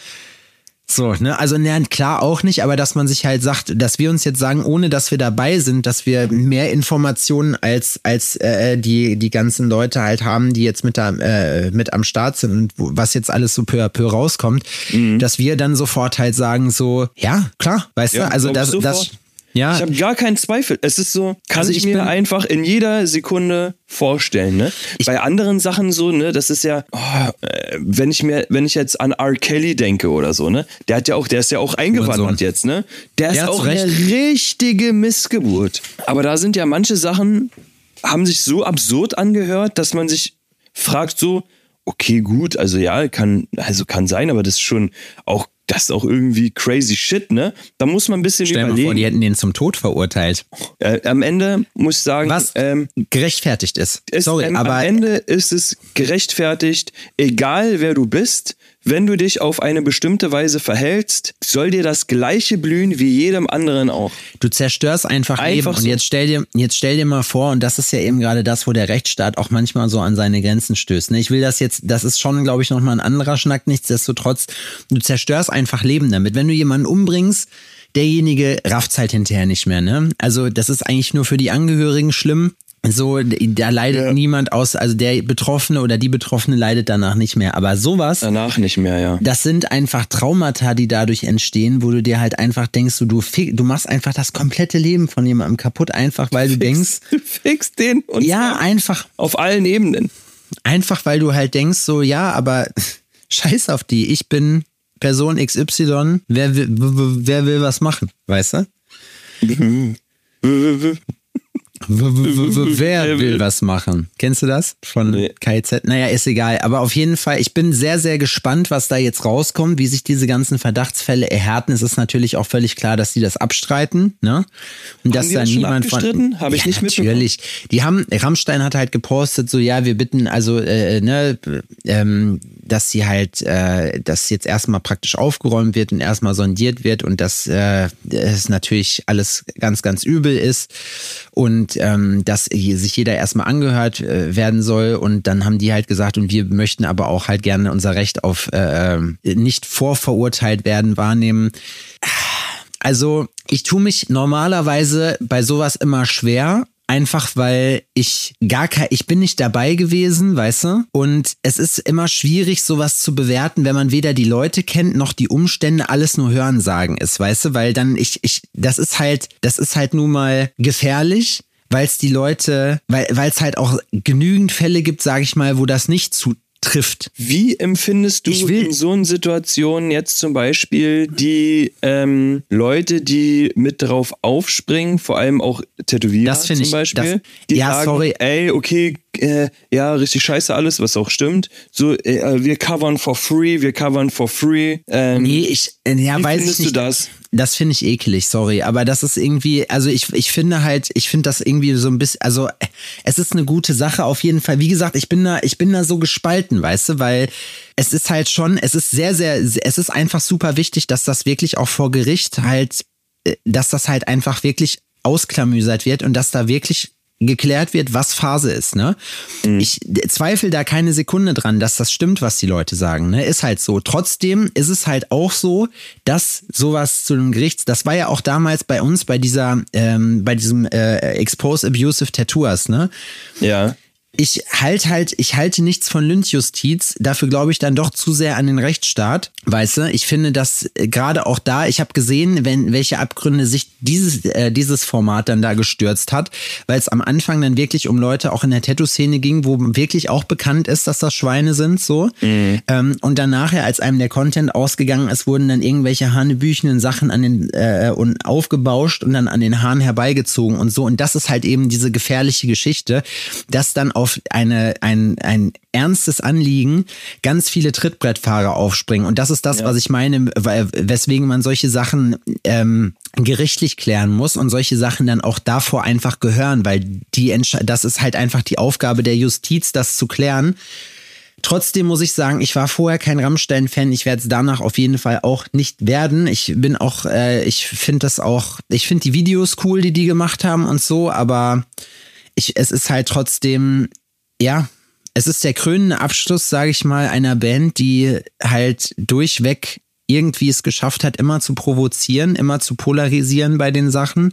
so, ne? Also, ne, klar auch nicht, aber dass man sich halt sagt, dass wir uns jetzt sagen, ohne dass wir dabei sind, dass wir mehr Informationen als, als äh, die, die ganzen Leute halt haben, die jetzt mit, da, äh, mit am Start sind und was jetzt alles so peu à peu rauskommt, mhm. dass wir dann sofort halt sagen, so, ja, klar, weißt ja, du, also das, das, ja. Ich habe gar keinen Zweifel. Es ist so, kann also ich, ich mir einfach in jeder Sekunde vorstellen. Ne? Bei anderen Sachen so, ne, das ist ja, oh, äh, wenn ich mir, wenn ich jetzt an R. Kelly denke oder so, ne, der hat ja auch, der ist ja auch eingewandert jetzt, ne? Der, der ist auch recht. eine richtige Missgeburt. Aber da sind ja manche Sachen, haben sich so absurd angehört, dass man sich fragt so, okay, gut, also ja, kann, also kann sein, aber das ist schon auch das ist auch irgendwie crazy shit, ne? Da muss man ein bisschen Stell überlegen. Mal vor, die hätten den zum Tod verurteilt. Äh, am Ende muss ich sagen, was ähm, gerechtfertigt ist. ist Sorry, ähm, aber am Ende ist es gerechtfertigt, egal wer du bist, wenn du dich auf eine bestimmte Weise verhältst, soll dir das gleiche blühen wie jedem anderen auch. Du zerstörst einfach, einfach Leben. So. Und jetzt stell dir, jetzt stell dir mal vor, und das ist ja eben gerade das, wo der Rechtsstaat auch manchmal so an seine Grenzen stößt. Ne? Ich will das jetzt, das ist schon, glaube ich, nochmal ein anderer Schnack. Nichtsdestotrotz, du zerstörst einfach Leben damit. Wenn du jemanden umbringst, derjenige rafft halt hinterher nicht mehr. Ne? Also das ist eigentlich nur für die Angehörigen schlimm. So, da leidet ja. niemand aus, also der Betroffene oder die Betroffene leidet danach nicht mehr. Aber sowas. Danach nicht mehr, ja. Das sind einfach Traumata, die dadurch entstehen, wo du dir halt einfach denkst, du, du, du machst einfach das komplette Leben von jemandem kaputt, einfach weil du Fix, denkst. Du fixst den und ja, einfach. Auf allen Ebenen. Einfach weil du halt denkst, so, ja, aber scheiß auf die. Ich bin Person XY. Wer will, wer will was machen, weißt du? Wer will was machen? Kennst du das von nee. KIZ? Naja, ist egal. Aber auf jeden Fall, ich bin sehr, sehr gespannt, was da jetzt rauskommt, wie sich diese ganzen Verdachtsfälle erhärten. Es ist natürlich auch völlig klar, dass die das abstreiten. Ne? Und dass da niemand von. Habe ich ja, nicht natürlich. Die haben, Rammstein hat halt gepostet, so ja, wir bitten, also, äh, ne, ähm, dass sie halt, äh, dass jetzt erstmal praktisch aufgeräumt wird und erstmal sondiert wird und dass äh, es natürlich alles ganz, ganz übel ist. Und ähm, dass sich jeder erstmal angehört äh, werden soll. Und dann haben die halt gesagt, und wir möchten aber auch halt gerne unser Recht auf äh, ähm, nicht vorverurteilt werden wahrnehmen. Also ich tue mich normalerweise bei sowas immer schwer, einfach weil ich gar kein, ich bin nicht dabei gewesen, weißt du? Und es ist immer schwierig, sowas zu bewerten, wenn man weder die Leute kennt, noch die Umstände, alles nur hören sagen ist, weißt du? Weil dann ich, ich, das ist halt, das ist halt nun mal gefährlich weil es die Leute, weil es halt auch genügend Fälle gibt, sage ich mal, wo das nicht zutrifft. Wie empfindest du in so einer Situation jetzt zum Beispiel die ähm, Leute, die mit drauf aufspringen, vor allem auch Tätowierer das zum ich, Beispiel, das, die ja, sagen, sorry. ey, okay, äh, ja, richtig scheiße alles, was auch stimmt. So, äh, wir covern for free, wir covern for free. Ähm, nee, ich, äh, ja, wie weiß findest ich nicht. du das? Das finde ich ekelig, sorry. Aber das ist irgendwie, also ich, ich finde halt, ich finde das irgendwie so ein bisschen, also es ist eine gute Sache auf jeden Fall. Wie gesagt, ich bin da, ich bin da so gespalten, weißt du, weil es ist halt schon, es ist sehr, sehr, es ist einfach super wichtig, dass das wirklich auch vor Gericht halt, äh, dass das halt einfach wirklich ausklamüsert wird und dass da wirklich geklärt wird, was Phase ist. Ne? Mhm. Ich zweifle da keine Sekunde dran, dass das stimmt, was die Leute sagen. Ne? Ist halt so. Trotzdem ist es halt auch so, dass sowas zu einem Gericht, das war ja auch damals bei uns bei dieser, ähm, bei diesem äh, Expose Abusive Tattoos, ne? Ja ich halte halt, ich halte nichts von Lynchjustiz. Dafür glaube ich dann doch zu sehr an den Rechtsstaat. Weißt du, ich finde, dass äh, gerade auch da, ich habe gesehen, wenn welche Abgründe sich dieses äh, dieses Format dann da gestürzt hat, weil es am Anfang dann wirklich um Leute auch in der Tattoo-Szene ging, wo wirklich auch bekannt ist, dass das Schweine sind, so. Mhm. Ähm, und dann nachher, als einem der Content ausgegangen ist, wurden dann irgendwelche hanebüchenden Sachen an den äh, und aufgebauscht und dann an den Haaren herbeigezogen und so. Und das ist halt eben diese gefährliche Geschichte, dass dann auf eine, ein, ein ernstes Anliegen ganz viele Trittbrettfahrer aufspringen. Und das ist das, ja. was ich meine, weswegen man solche Sachen ähm, gerichtlich klären muss und solche Sachen dann auch davor einfach gehören, weil die das ist halt einfach die Aufgabe der Justiz, das zu klären. Trotzdem muss ich sagen, ich war vorher kein Rammstein-Fan. Ich werde es danach auf jeden Fall auch nicht werden. Ich bin auch, äh, ich finde das auch, ich finde die Videos cool, die die gemacht haben und so, aber ich, es ist halt trotzdem, ja, es ist der krönende Abschluss, sage ich mal, einer Band, die halt durchweg irgendwie es geschafft hat, immer zu provozieren, immer zu polarisieren bei den Sachen.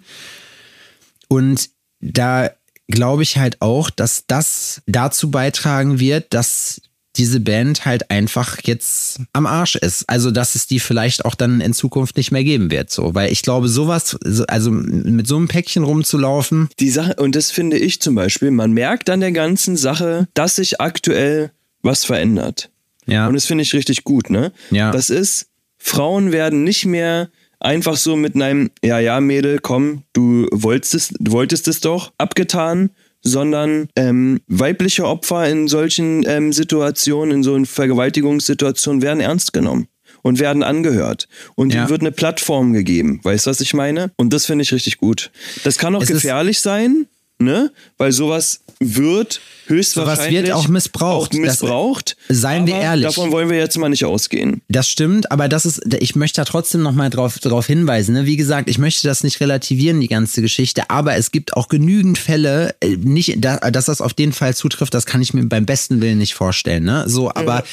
Und da glaube ich halt auch, dass das dazu beitragen wird, dass diese Band halt einfach jetzt am Arsch ist. Also, dass es die vielleicht auch dann in Zukunft nicht mehr geben wird, so. Weil ich glaube, sowas, also mit so einem Päckchen rumzulaufen. Die Sache, und das finde ich zum Beispiel, man merkt an der ganzen Sache, dass sich aktuell was verändert. Ja. Und das finde ich richtig gut, ne? Ja. Das ist, Frauen werden nicht mehr einfach so mit einem, ja, ja, Mädel, komm, du wolltest, du wolltest es doch, abgetan, sondern ähm, weibliche Opfer in solchen ähm, Situationen, in so einer Vergewaltigungssituationen werden ernst genommen und werden angehört. Und Ja. ihnen wird eine Plattform gegeben. Weißt du, was ich meine? Und das finde ich richtig gut. Das kann auch Es gefährlich sein, ne? Weil sowas wird höchstwahrscheinlich wird auch missbraucht. Auch Das- missbraucht. seien wir ehrlich. Davon wollen wir jetzt mal nicht ausgehen. Das stimmt, aber das ist, ich möchte da trotzdem nochmal drauf, drauf hinweisen. Ne? Wie gesagt, ich möchte das nicht relativieren, die ganze Geschichte, aber es gibt auch genügend Fälle, äh, nicht, da, dass das auf den Fall zutrifft, das kann ich mir beim besten Willen nicht vorstellen. Ne? So, aber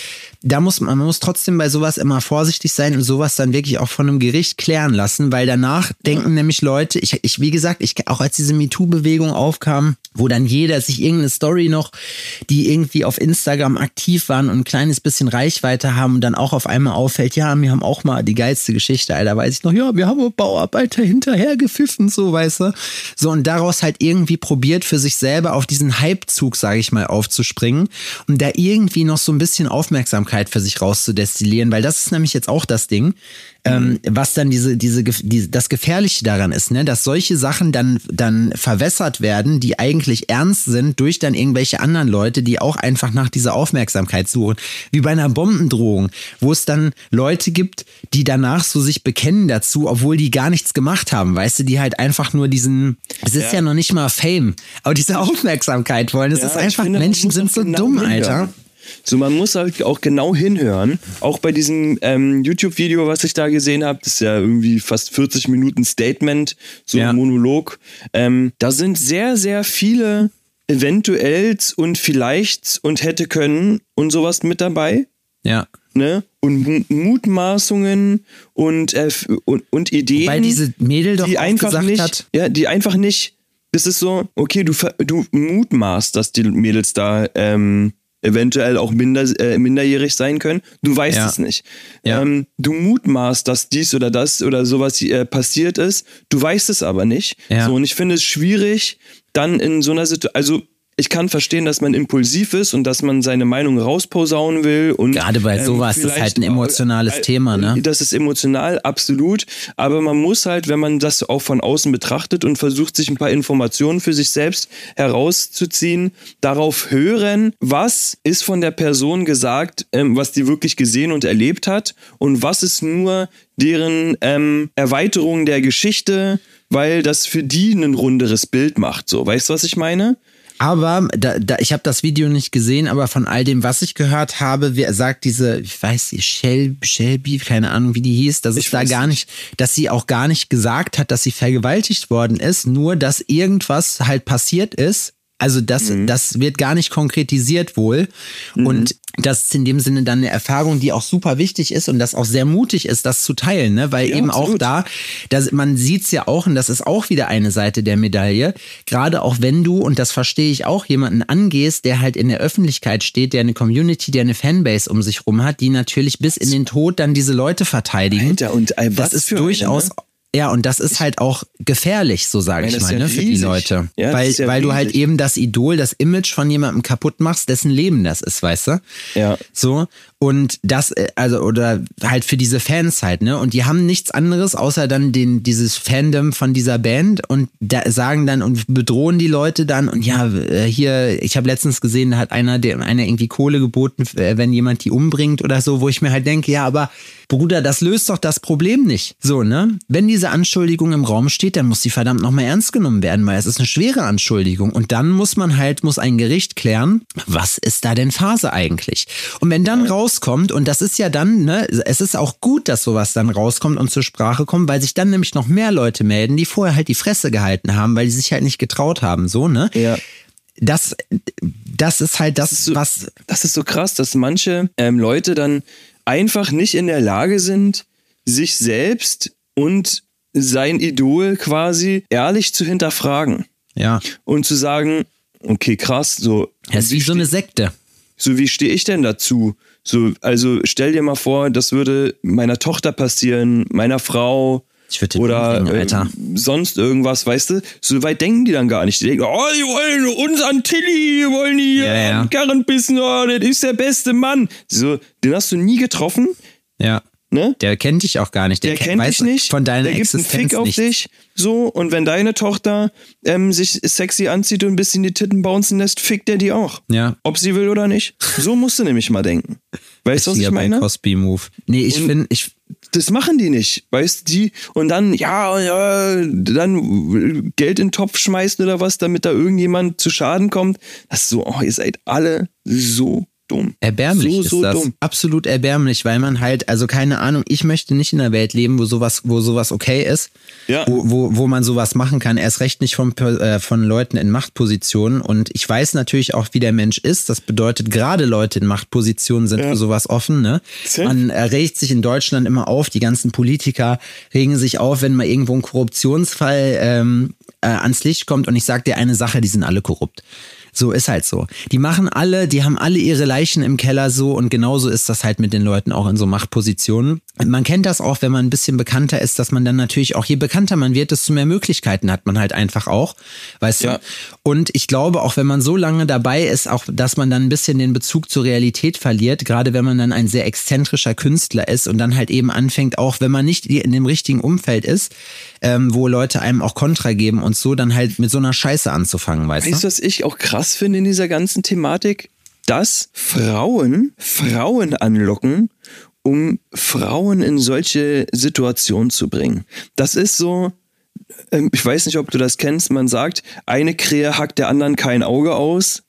da muss man, man muss trotzdem bei sowas immer vorsichtig sein und sowas dann wirklich auch von einem Gericht klären lassen, weil danach denken nämlich Leute, ich, ich, wie gesagt, ich, auch als diese MeToo-Bewegung aufkam, wo dann jeder sich irgendeine Story noch, die irgendwie auf Instagram aktiv waren und ein kleines bisschen Reichweite haben und dann auch auf einmal auffällt, ja, wir haben auch mal die geilste Geschichte, Alter, weiß ich noch, ja, wir haben Bauarbeiter hinterher gepfiffen, so, weißt du. So, und daraus halt irgendwie probiert, für sich selber auf diesen Hypezug, sage ich mal, aufzuspringen und da irgendwie noch so ein bisschen Aufmerksamkeit für sich rauszudestillieren, weil das ist nämlich jetzt auch das Ding, ähm, was dann diese, diese, diese, das Gefährliche daran ist, ne, dass solche Sachen dann, dann verwässert werden, die eigentlich ernst sind, durch dann irgendwelche anderen Leute, die auch einfach nach dieser Aufmerksamkeit suchen. Wie bei einer Bombendrohung, wo es dann Leute gibt, die danach so sich bekennen dazu, obwohl die gar nichts gemacht haben, weißt du, die halt einfach nur diesen, es ist ja, Ja. noch nicht mal Fame, aber diese Aufmerksamkeit wollen. Es Ja, ist einfach, finde, Menschen sind so genau dumm. Alter. So, man muss halt auch genau hinhören. Auch bei diesem ähm, YouTube-Video, was ich da gesehen habe, das ist ja irgendwie fast 40 Minuten Statement, so Ja. ein Monolog. Ähm, da sind sehr, sehr viele Eventuells und Vielleichts und hätte können und sowas mit dabei. Ja. Ne? Und Mutmaßungen und, äh, und, und Ideen Weil diese Mädel doch die einfach nicht, hat, ja, die einfach nicht, das ist so, okay, du, du mutmaßt, dass die Mädels da ähm, eventuell auch minder, äh, minderjährig sein können. Du weißt Ja. es nicht. Ja. Ähm, du mutmaßt, dass dies oder das oder sowas äh, passiert ist. Du weißt es aber nicht. Ja. So, und ich finde es schwierig, dann in so einer Situation, also ich kann verstehen, dass man impulsiv ist und dass man seine Meinung rausposaunen will. Und, Gerade bei sowas ist halt ein emotionales äh, Thema, ne? Das ist emotional, absolut. Aber man muss halt, wenn man das auch von außen betrachtet und versucht, sich ein paar Informationen für sich selbst herauszuziehen, darauf hören, was ist von der Person gesagt, ähm, was die wirklich gesehen und erlebt hat und was ist nur deren ähm, Erweiterung der Geschichte, weil das für die ein runderes Bild macht. So, weißt du, was ich meine? Aber da, da, ich habe das Video nicht gesehen, aber von all dem, was ich gehört habe, wer sagt diese, ich weiß nicht, Shel, Shelby, keine Ahnung, wie die hieß, dass Ich es da gar nicht, dass sie auch gar nicht gesagt hat, dass sie vergewaltigt worden ist, nur dass irgendwas halt passiert ist. Also das, Mhm. das wird gar nicht konkretisiert wohl. Und das ist in dem Sinne dann eine Erfahrung, die auch super wichtig ist und das auch sehr mutig ist, das zu teilen, ne? Weil Ja, eben auch absolut. da, das, man sieht's ja auch, und das ist auch wieder eine Seite der Medaille, gerade auch wenn du, und das verstehe ich auch, jemanden angehst, der halt in der Öffentlichkeit steht, der eine Community, der eine Fanbase um sich rum hat, die natürlich bis in den Tod dann diese Leute verteidigen. Alter, und, ey, was das ist für eine, durchaus. ne? Ja, und das ist halt auch gefährlich, so sage ich mal, ja ne, für die riesig. Leute. Ja, weil ja weil du halt riesig. eben das Idol, das Image von jemandem kaputt machst, dessen Leben das ist, weißt du? Ja. So. Und das, äh, also, oder halt für diese Fans halt, ne? Und die haben nichts anderes, außer dann den, dieses Fandom von dieser Band und da sagen dann und bedrohen die Leute dann und ja, äh, hier, ich habe letztens gesehen, da hat einer, der, einer irgendwie Kohle geboten, äh, wenn jemand die umbringt oder so, wo ich mir halt denke, ja, aber Bruder, das löst doch das Problem nicht. So, ne? Wenn die diese Anschuldigung im Raum steht, dann muss die verdammt nochmal ernst genommen werden, weil es ist eine schwere Anschuldigung. Und dann muss man halt, muss ein Gericht klären, was ist da denn Phase eigentlich? Und wenn dann rauskommt, und das ist ja dann, ne, es ist auch gut, dass sowas dann rauskommt und zur Sprache kommt, weil sich dann nämlich noch mehr Leute melden, die vorher halt die Fresse gehalten haben, weil die sich halt nicht getraut haben, so, ne? Ja. Das, das ist halt das, Das ist so, was, das ist so krass, dass manche ähm, Leute dann einfach nicht in der Lage sind, sich selbst und sein Idol quasi ehrlich zu hinterfragen ja, und zu sagen, okay, krass, so, es ist wie so eine Sekte. so wie stehe ich denn dazu? So, also stell dir mal vor, das würde meiner Tochter passieren, meiner Frau oder umbringen, Alter. äh, sonst irgendwas, weißt du? So weit denken die dann gar nicht. Die denken, oh, die wollen uns an Tilly, die wollen die Ja, ja. Karren bissen, oh, das ist der beste Mann. So, den hast du nie getroffen, Ja. Ne? Der kennt dich auch gar nicht. Der ke- kennt dich nicht, Von deiner der gibt einen Fick auf nicht. dich, so, und wenn deine Tochter ähm, sich sexy anzieht und ein bisschen die Titten bouncen lässt, fickt der die auch. Ja. Ob sie will oder nicht. So musst du nämlich mal denken. Weißt du, was ich meine? Bill Cosby Move. Nee, ich finde, ich, das machen die nicht, weißt du, die und dann ja, ja dann Geld in den Topf schmeißen oder was, damit da irgendjemand zu Schaden kommt. Das ist so, oh, ihr seid alle so dumm. Erbärmlich so, ist so das. dumm. Absolut erbärmlich, weil man halt, also keine Ahnung, ich möchte nicht in einer Welt leben, wo sowas, wo sowas okay ist, Ja. wo, wo, wo man sowas machen kann. Erst recht nicht von, äh, von Leuten in Machtpositionen. Und ich weiß natürlich auch, wie der Mensch ist. Das bedeutet, gerade Leute in Machtpositionen sind für sowas offen. Ne? Man regt sich in Deutschland immer auf, die ganzen Politiker regen sich auf, wenn mal irgendwo ein Korruptionsfall ähm, äh, ans Licht kommt. Und ich sag dir eine Sache, die sind alle korrupt. So ist halt so. Die machen alle, die haben alle ihre Leichen im Keller so und genauso ist das halt mit den Leuten auch in so Machtpositionen. Man kennt das auch, wenn man ein bisschen bekannter ist, dass man dann natürlich auch, je bekannter man wird, desto mehr Möglichkeiten hat man halt einfach auch, weißt Ja. du? Und ich glaube auch, wenn man so lange dabei ist, auch, dass man dann ein bisschen den Bezug zur Realität verliert, gerade wenn man dann ein sehr exzentrischer Künstler ist und dann halt eben anfängt, auch wenn man nicht in dem richtigen Umfeld ist, ähm, wo Leute einem auch Kontra geben und so, dann halt mit so einer Scheiße anzufangen, weißt du? Weißt du, was ich auch krass finde in dieser ganzen Thematik? Dass Frauen Frauen anlocken, um Frauen in solche Situationen zu bringen. Das ist so, ähm, ich weiß nicht, ob du das kennst, man sagt, eine Krähe hackt der anderen kein Auge aus.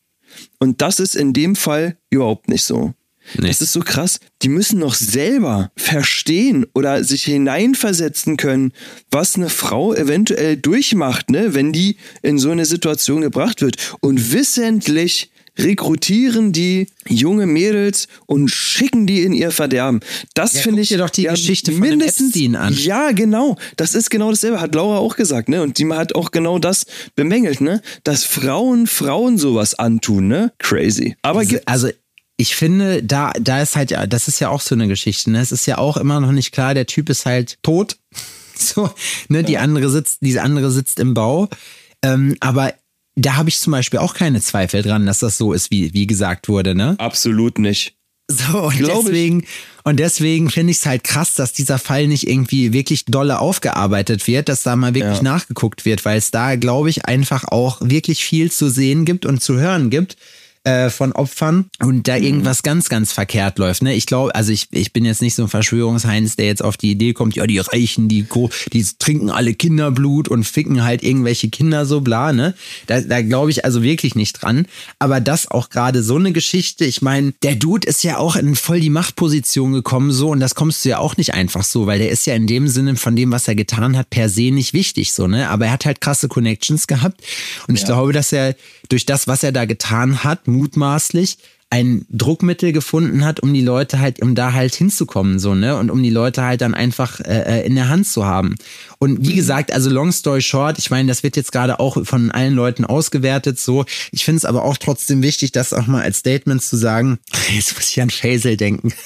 Und das ist in dem Fall überhaupt nicht so. Nee. Das ist so krass. Die müssen noch selber verstehen oder sich hineinversetzen können, was eine Frau eventuell durchmacht, ne, wenn die in so eine Situation gebracht wird. Und wissentlich rekrutieren die junge Mädels und schicken die in ihr Verderben. Das Ja, finde ich dir doch die Geschichte von dem Epstein an. Ja, genau. Das ist genau dasselbe. Hat Laura auch gesagt, ne? Und die hat auch genau das bemängelt, ne? Dass Frauen Frauen sowas antun, ne? Crazy. Aber gibt also ich finde, da, da ist halt, ja, das ist ja auch so eine Geschichte. Ne? Es ist ja auch immer noch nicht klar, der Typ ist halt tot. So, ne, die andere sitzt, diese andere sitzt im Bau. Ähm, aber da habe ich zum Beispiel auch keine Zweifel dran, dass das so ist, wie, wie gesagt wurde, ne? absolut nicht. So, und Glaub ich. deswegen, und deswegen finde ich es halt krass, dass dieser Fall nicht irgendwie wirklich dolle aufgearbeitet wird, dass da mal wirklich Ja. nachgeguckt wird, weil es da, glaube ich, einfach auch wirklich viel zu sehen gibt und zu hören gibt äh, von Opfern und Mhm. da irgendwas ganz, ganz verkehrt läuft. Ne? Ich glaube, also ich, ich bin jetzt nicht so ein Verschwörungsheinz, der jetzt auf die Idee kommt, ja, die Reichen, die, die trinken alle Kinderblut und ficken halt irgendwelche Kinder so bla, ne? Da, da glaube ich also wirklich nicht dran. Aber das auch gerade so eine Geschichte, ich meine, der Dude ist ja auch in voll die Machtposition gekommen so und das kommst du ja auch nicht einfach so, weil der ist ja in dem Sinne von dem, was er getan hat, per se nicht wichtig so, ne? Aber er hat halt krasse Connections gehabt und ich glaube, dass er durch das, was er da getan hat, mutmaßlich ein Druckmittel gefunden hat, um die Leute halt, um da halt hinzukommen, so, ne? Und um die Leute halt dann einfach äh, äh, in der Hand zu haben. Und wie gesagt, also long story short, ich meine, das wird jetzt gerade auch von allen Leuten ausgewertet, so. Ich finde es aber auch trotzdem wichtig, das auch mal als Statement zu sagen. Jetzt muss ich an Faisal denken.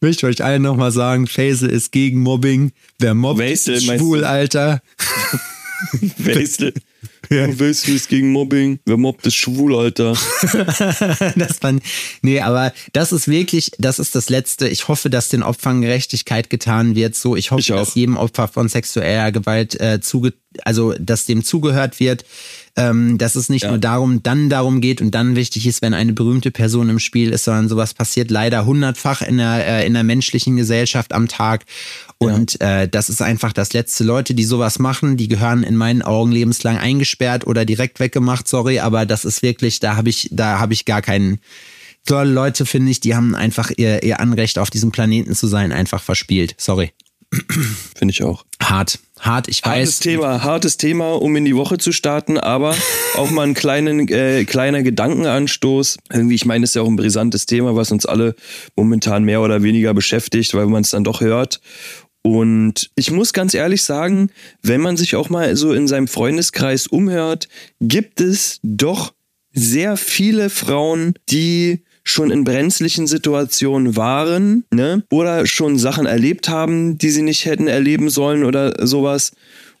Ich möchte euch allen nochmal sagen, Faisal ist gegen Mobbing. Wer mobbt, Faisal, schwul, Alter. Weißt du, weißt du, ist gegen Mobbing? Wer mobbt, ist schwul, Alter. das fand, nee, aber das ist wirklich, das ist das Letzte. Ich hoffe, dass den Opfern Gerechtigkeit getan wird. So, ich hoffe, Ich dass jedem Opfer von sexueller Gewalt äh, zuge, also dass dem zugehört wird. Ähm, dass es nicht Ja. nur darum, dann darum geht und dann wichtig ist, wenn eine berühmte Person im Spiel ist, sondern sowas passiert leider hundertfach in der, äh, in der menschlichen Gesellschaft am Tag. Und äh, das ist einfach das letzte. Leute, die sowas machen, die gehören in meinen Augen lebenslang eingesperrt oder direkt weggemacht, sorry, aber das ist wirklich, da habe ich, da habe ich gar keinen. Leute, finde ich, die haben einfach ihr, ihr Anrecht auf diesem Planeten zu sein, einfach verspielt. Sorry. Finde ich auch. Hart. Hart, ich Hartes weiß. Thema, hartes Thema, um in die Woche zu starten, aber auch mal einen kleinen, äh, kleiner Gedankenanstoß. Irgendwie, ich meine, es ist ja auch ein brisantes Thema, was uns alle momentan mehr oder weniger beschäftigt, weil man es dann doch hört. Und ich muss ganz ehrlich sagen, wenn man sich auch mal so in seinem Freundeskreis umhört, gibt es doch sehr viele Frauen, die schon in brenzlichen Situationen waren, ne? Oder schon Sachen erlebt haben, die sie nicht hätten erleben sollen oder sowas.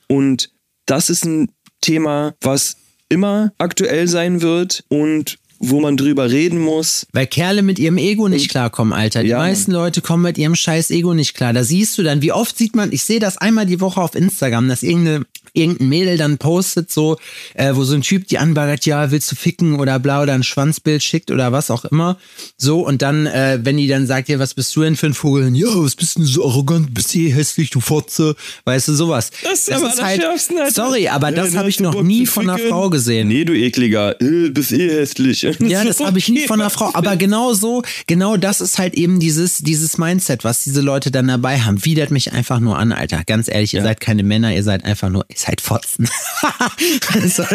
Und das ist ein Thema, was immer aktuell sein wird und wo man drüber reden muss. Weil Kerle mit ihrem Ego nicht klarkommen, Alter. Die Ja, meisten Leute kommen mit ihrem scheiß Ego nicht klar. Da siehst du dann, wie oft sieht man, ich sehe das einmal die Woche auf Instagram, dass irgendeine, irgendein Mädel dann postet so, äh, wo so ein Typ die anbaggert, ja, willst du ficken oder bla oder ein Schwanzbild schickt oder was auch immer. So, und dann, äh, wenn die dann sagt, ja, was bist du denn für ein Vogel? Ja, was bist du denn so arrogant? Bist du eh hässlich, du Fotze? Weißt du, sowas. Das ist aber das Schärfste, Alter. Sorry, aber das Ja, habe ich noch Bock nie von einer? Frau gesehen. Nee, du ekliger. Äh, bist eh hässlich. Ja, das habe ich nie von einer Frau. Aber genau so, genau das ist halt eben dieses, dieses Mindset, was diese Leute dann dabei haben. Widert mich einfach nur an, Alter. Ganz ehrlich, ihr seid keine Männer, ihr seid einfach nur, ihr seid Fotzen. Also,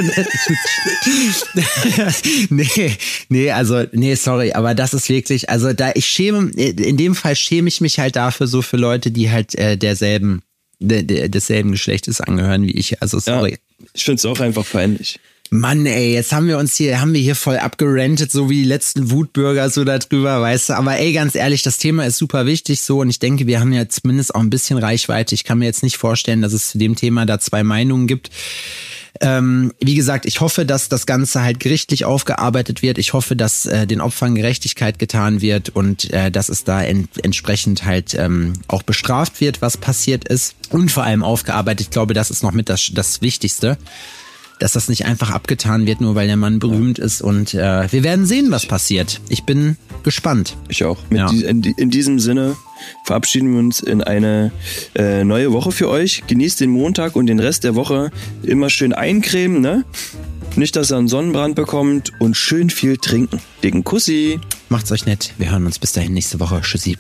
nee, nee, also, nee, sorry, aber das ist wirklich, also da ich schäme, in dem Fall schäme ich mich halt dafür so für Leute, die halt äh, derselben, de, de, desselben Geschlechtes angehören wie ich. Also sorry. Ja, ich finde es auch einfach peinlich. Mann, ey, jetzt haben wir uns hier, haben wir hier voll abgerentet, so wie die letzten Wutbürger so darüber, weißt du. Aber ey, ganz ehrlich, das Thema ist super wichtig so und ich denke, wir haben ja zumindest auch ein bisschen Reichweite. Ich kann mir jetzt nicht vorstellen, dass es zu dem Thema da zwei Meinungen gibt. Ähm, wie gesagt, ich hoffe, dass das Ganze halt gerichtlich aufgearbeitet wird. Ich hoffe, dass äh, den Opfern Gerechtigkeit getan wird und äh, dass es da en entsprechend halt ähm, auch bestraft wird, was passiert ist und vor allem aufgearbeitet. Ich glaube, das ist noch mit das, das Wichtigste dass das nicht einfach abgetan wird, nur weil der Mann berühmt ist. Und äh, wir werden sehen, was passiert. Ich bin gespannt. Ich auch. Mit Ja. die, in, in diesem Sinne verabschieden wir uns in eine äh, neue Woche für euch. Genießt den Montag und den Rest der Woche immer schön eincremen, ne? Nicht, dass ihr einen Sonnenbrand bekommt und schön viel trinken. Dicken Kussi. Macht's euch nett. Wir hören uns bis dahin nächste Woche. Tschüssi.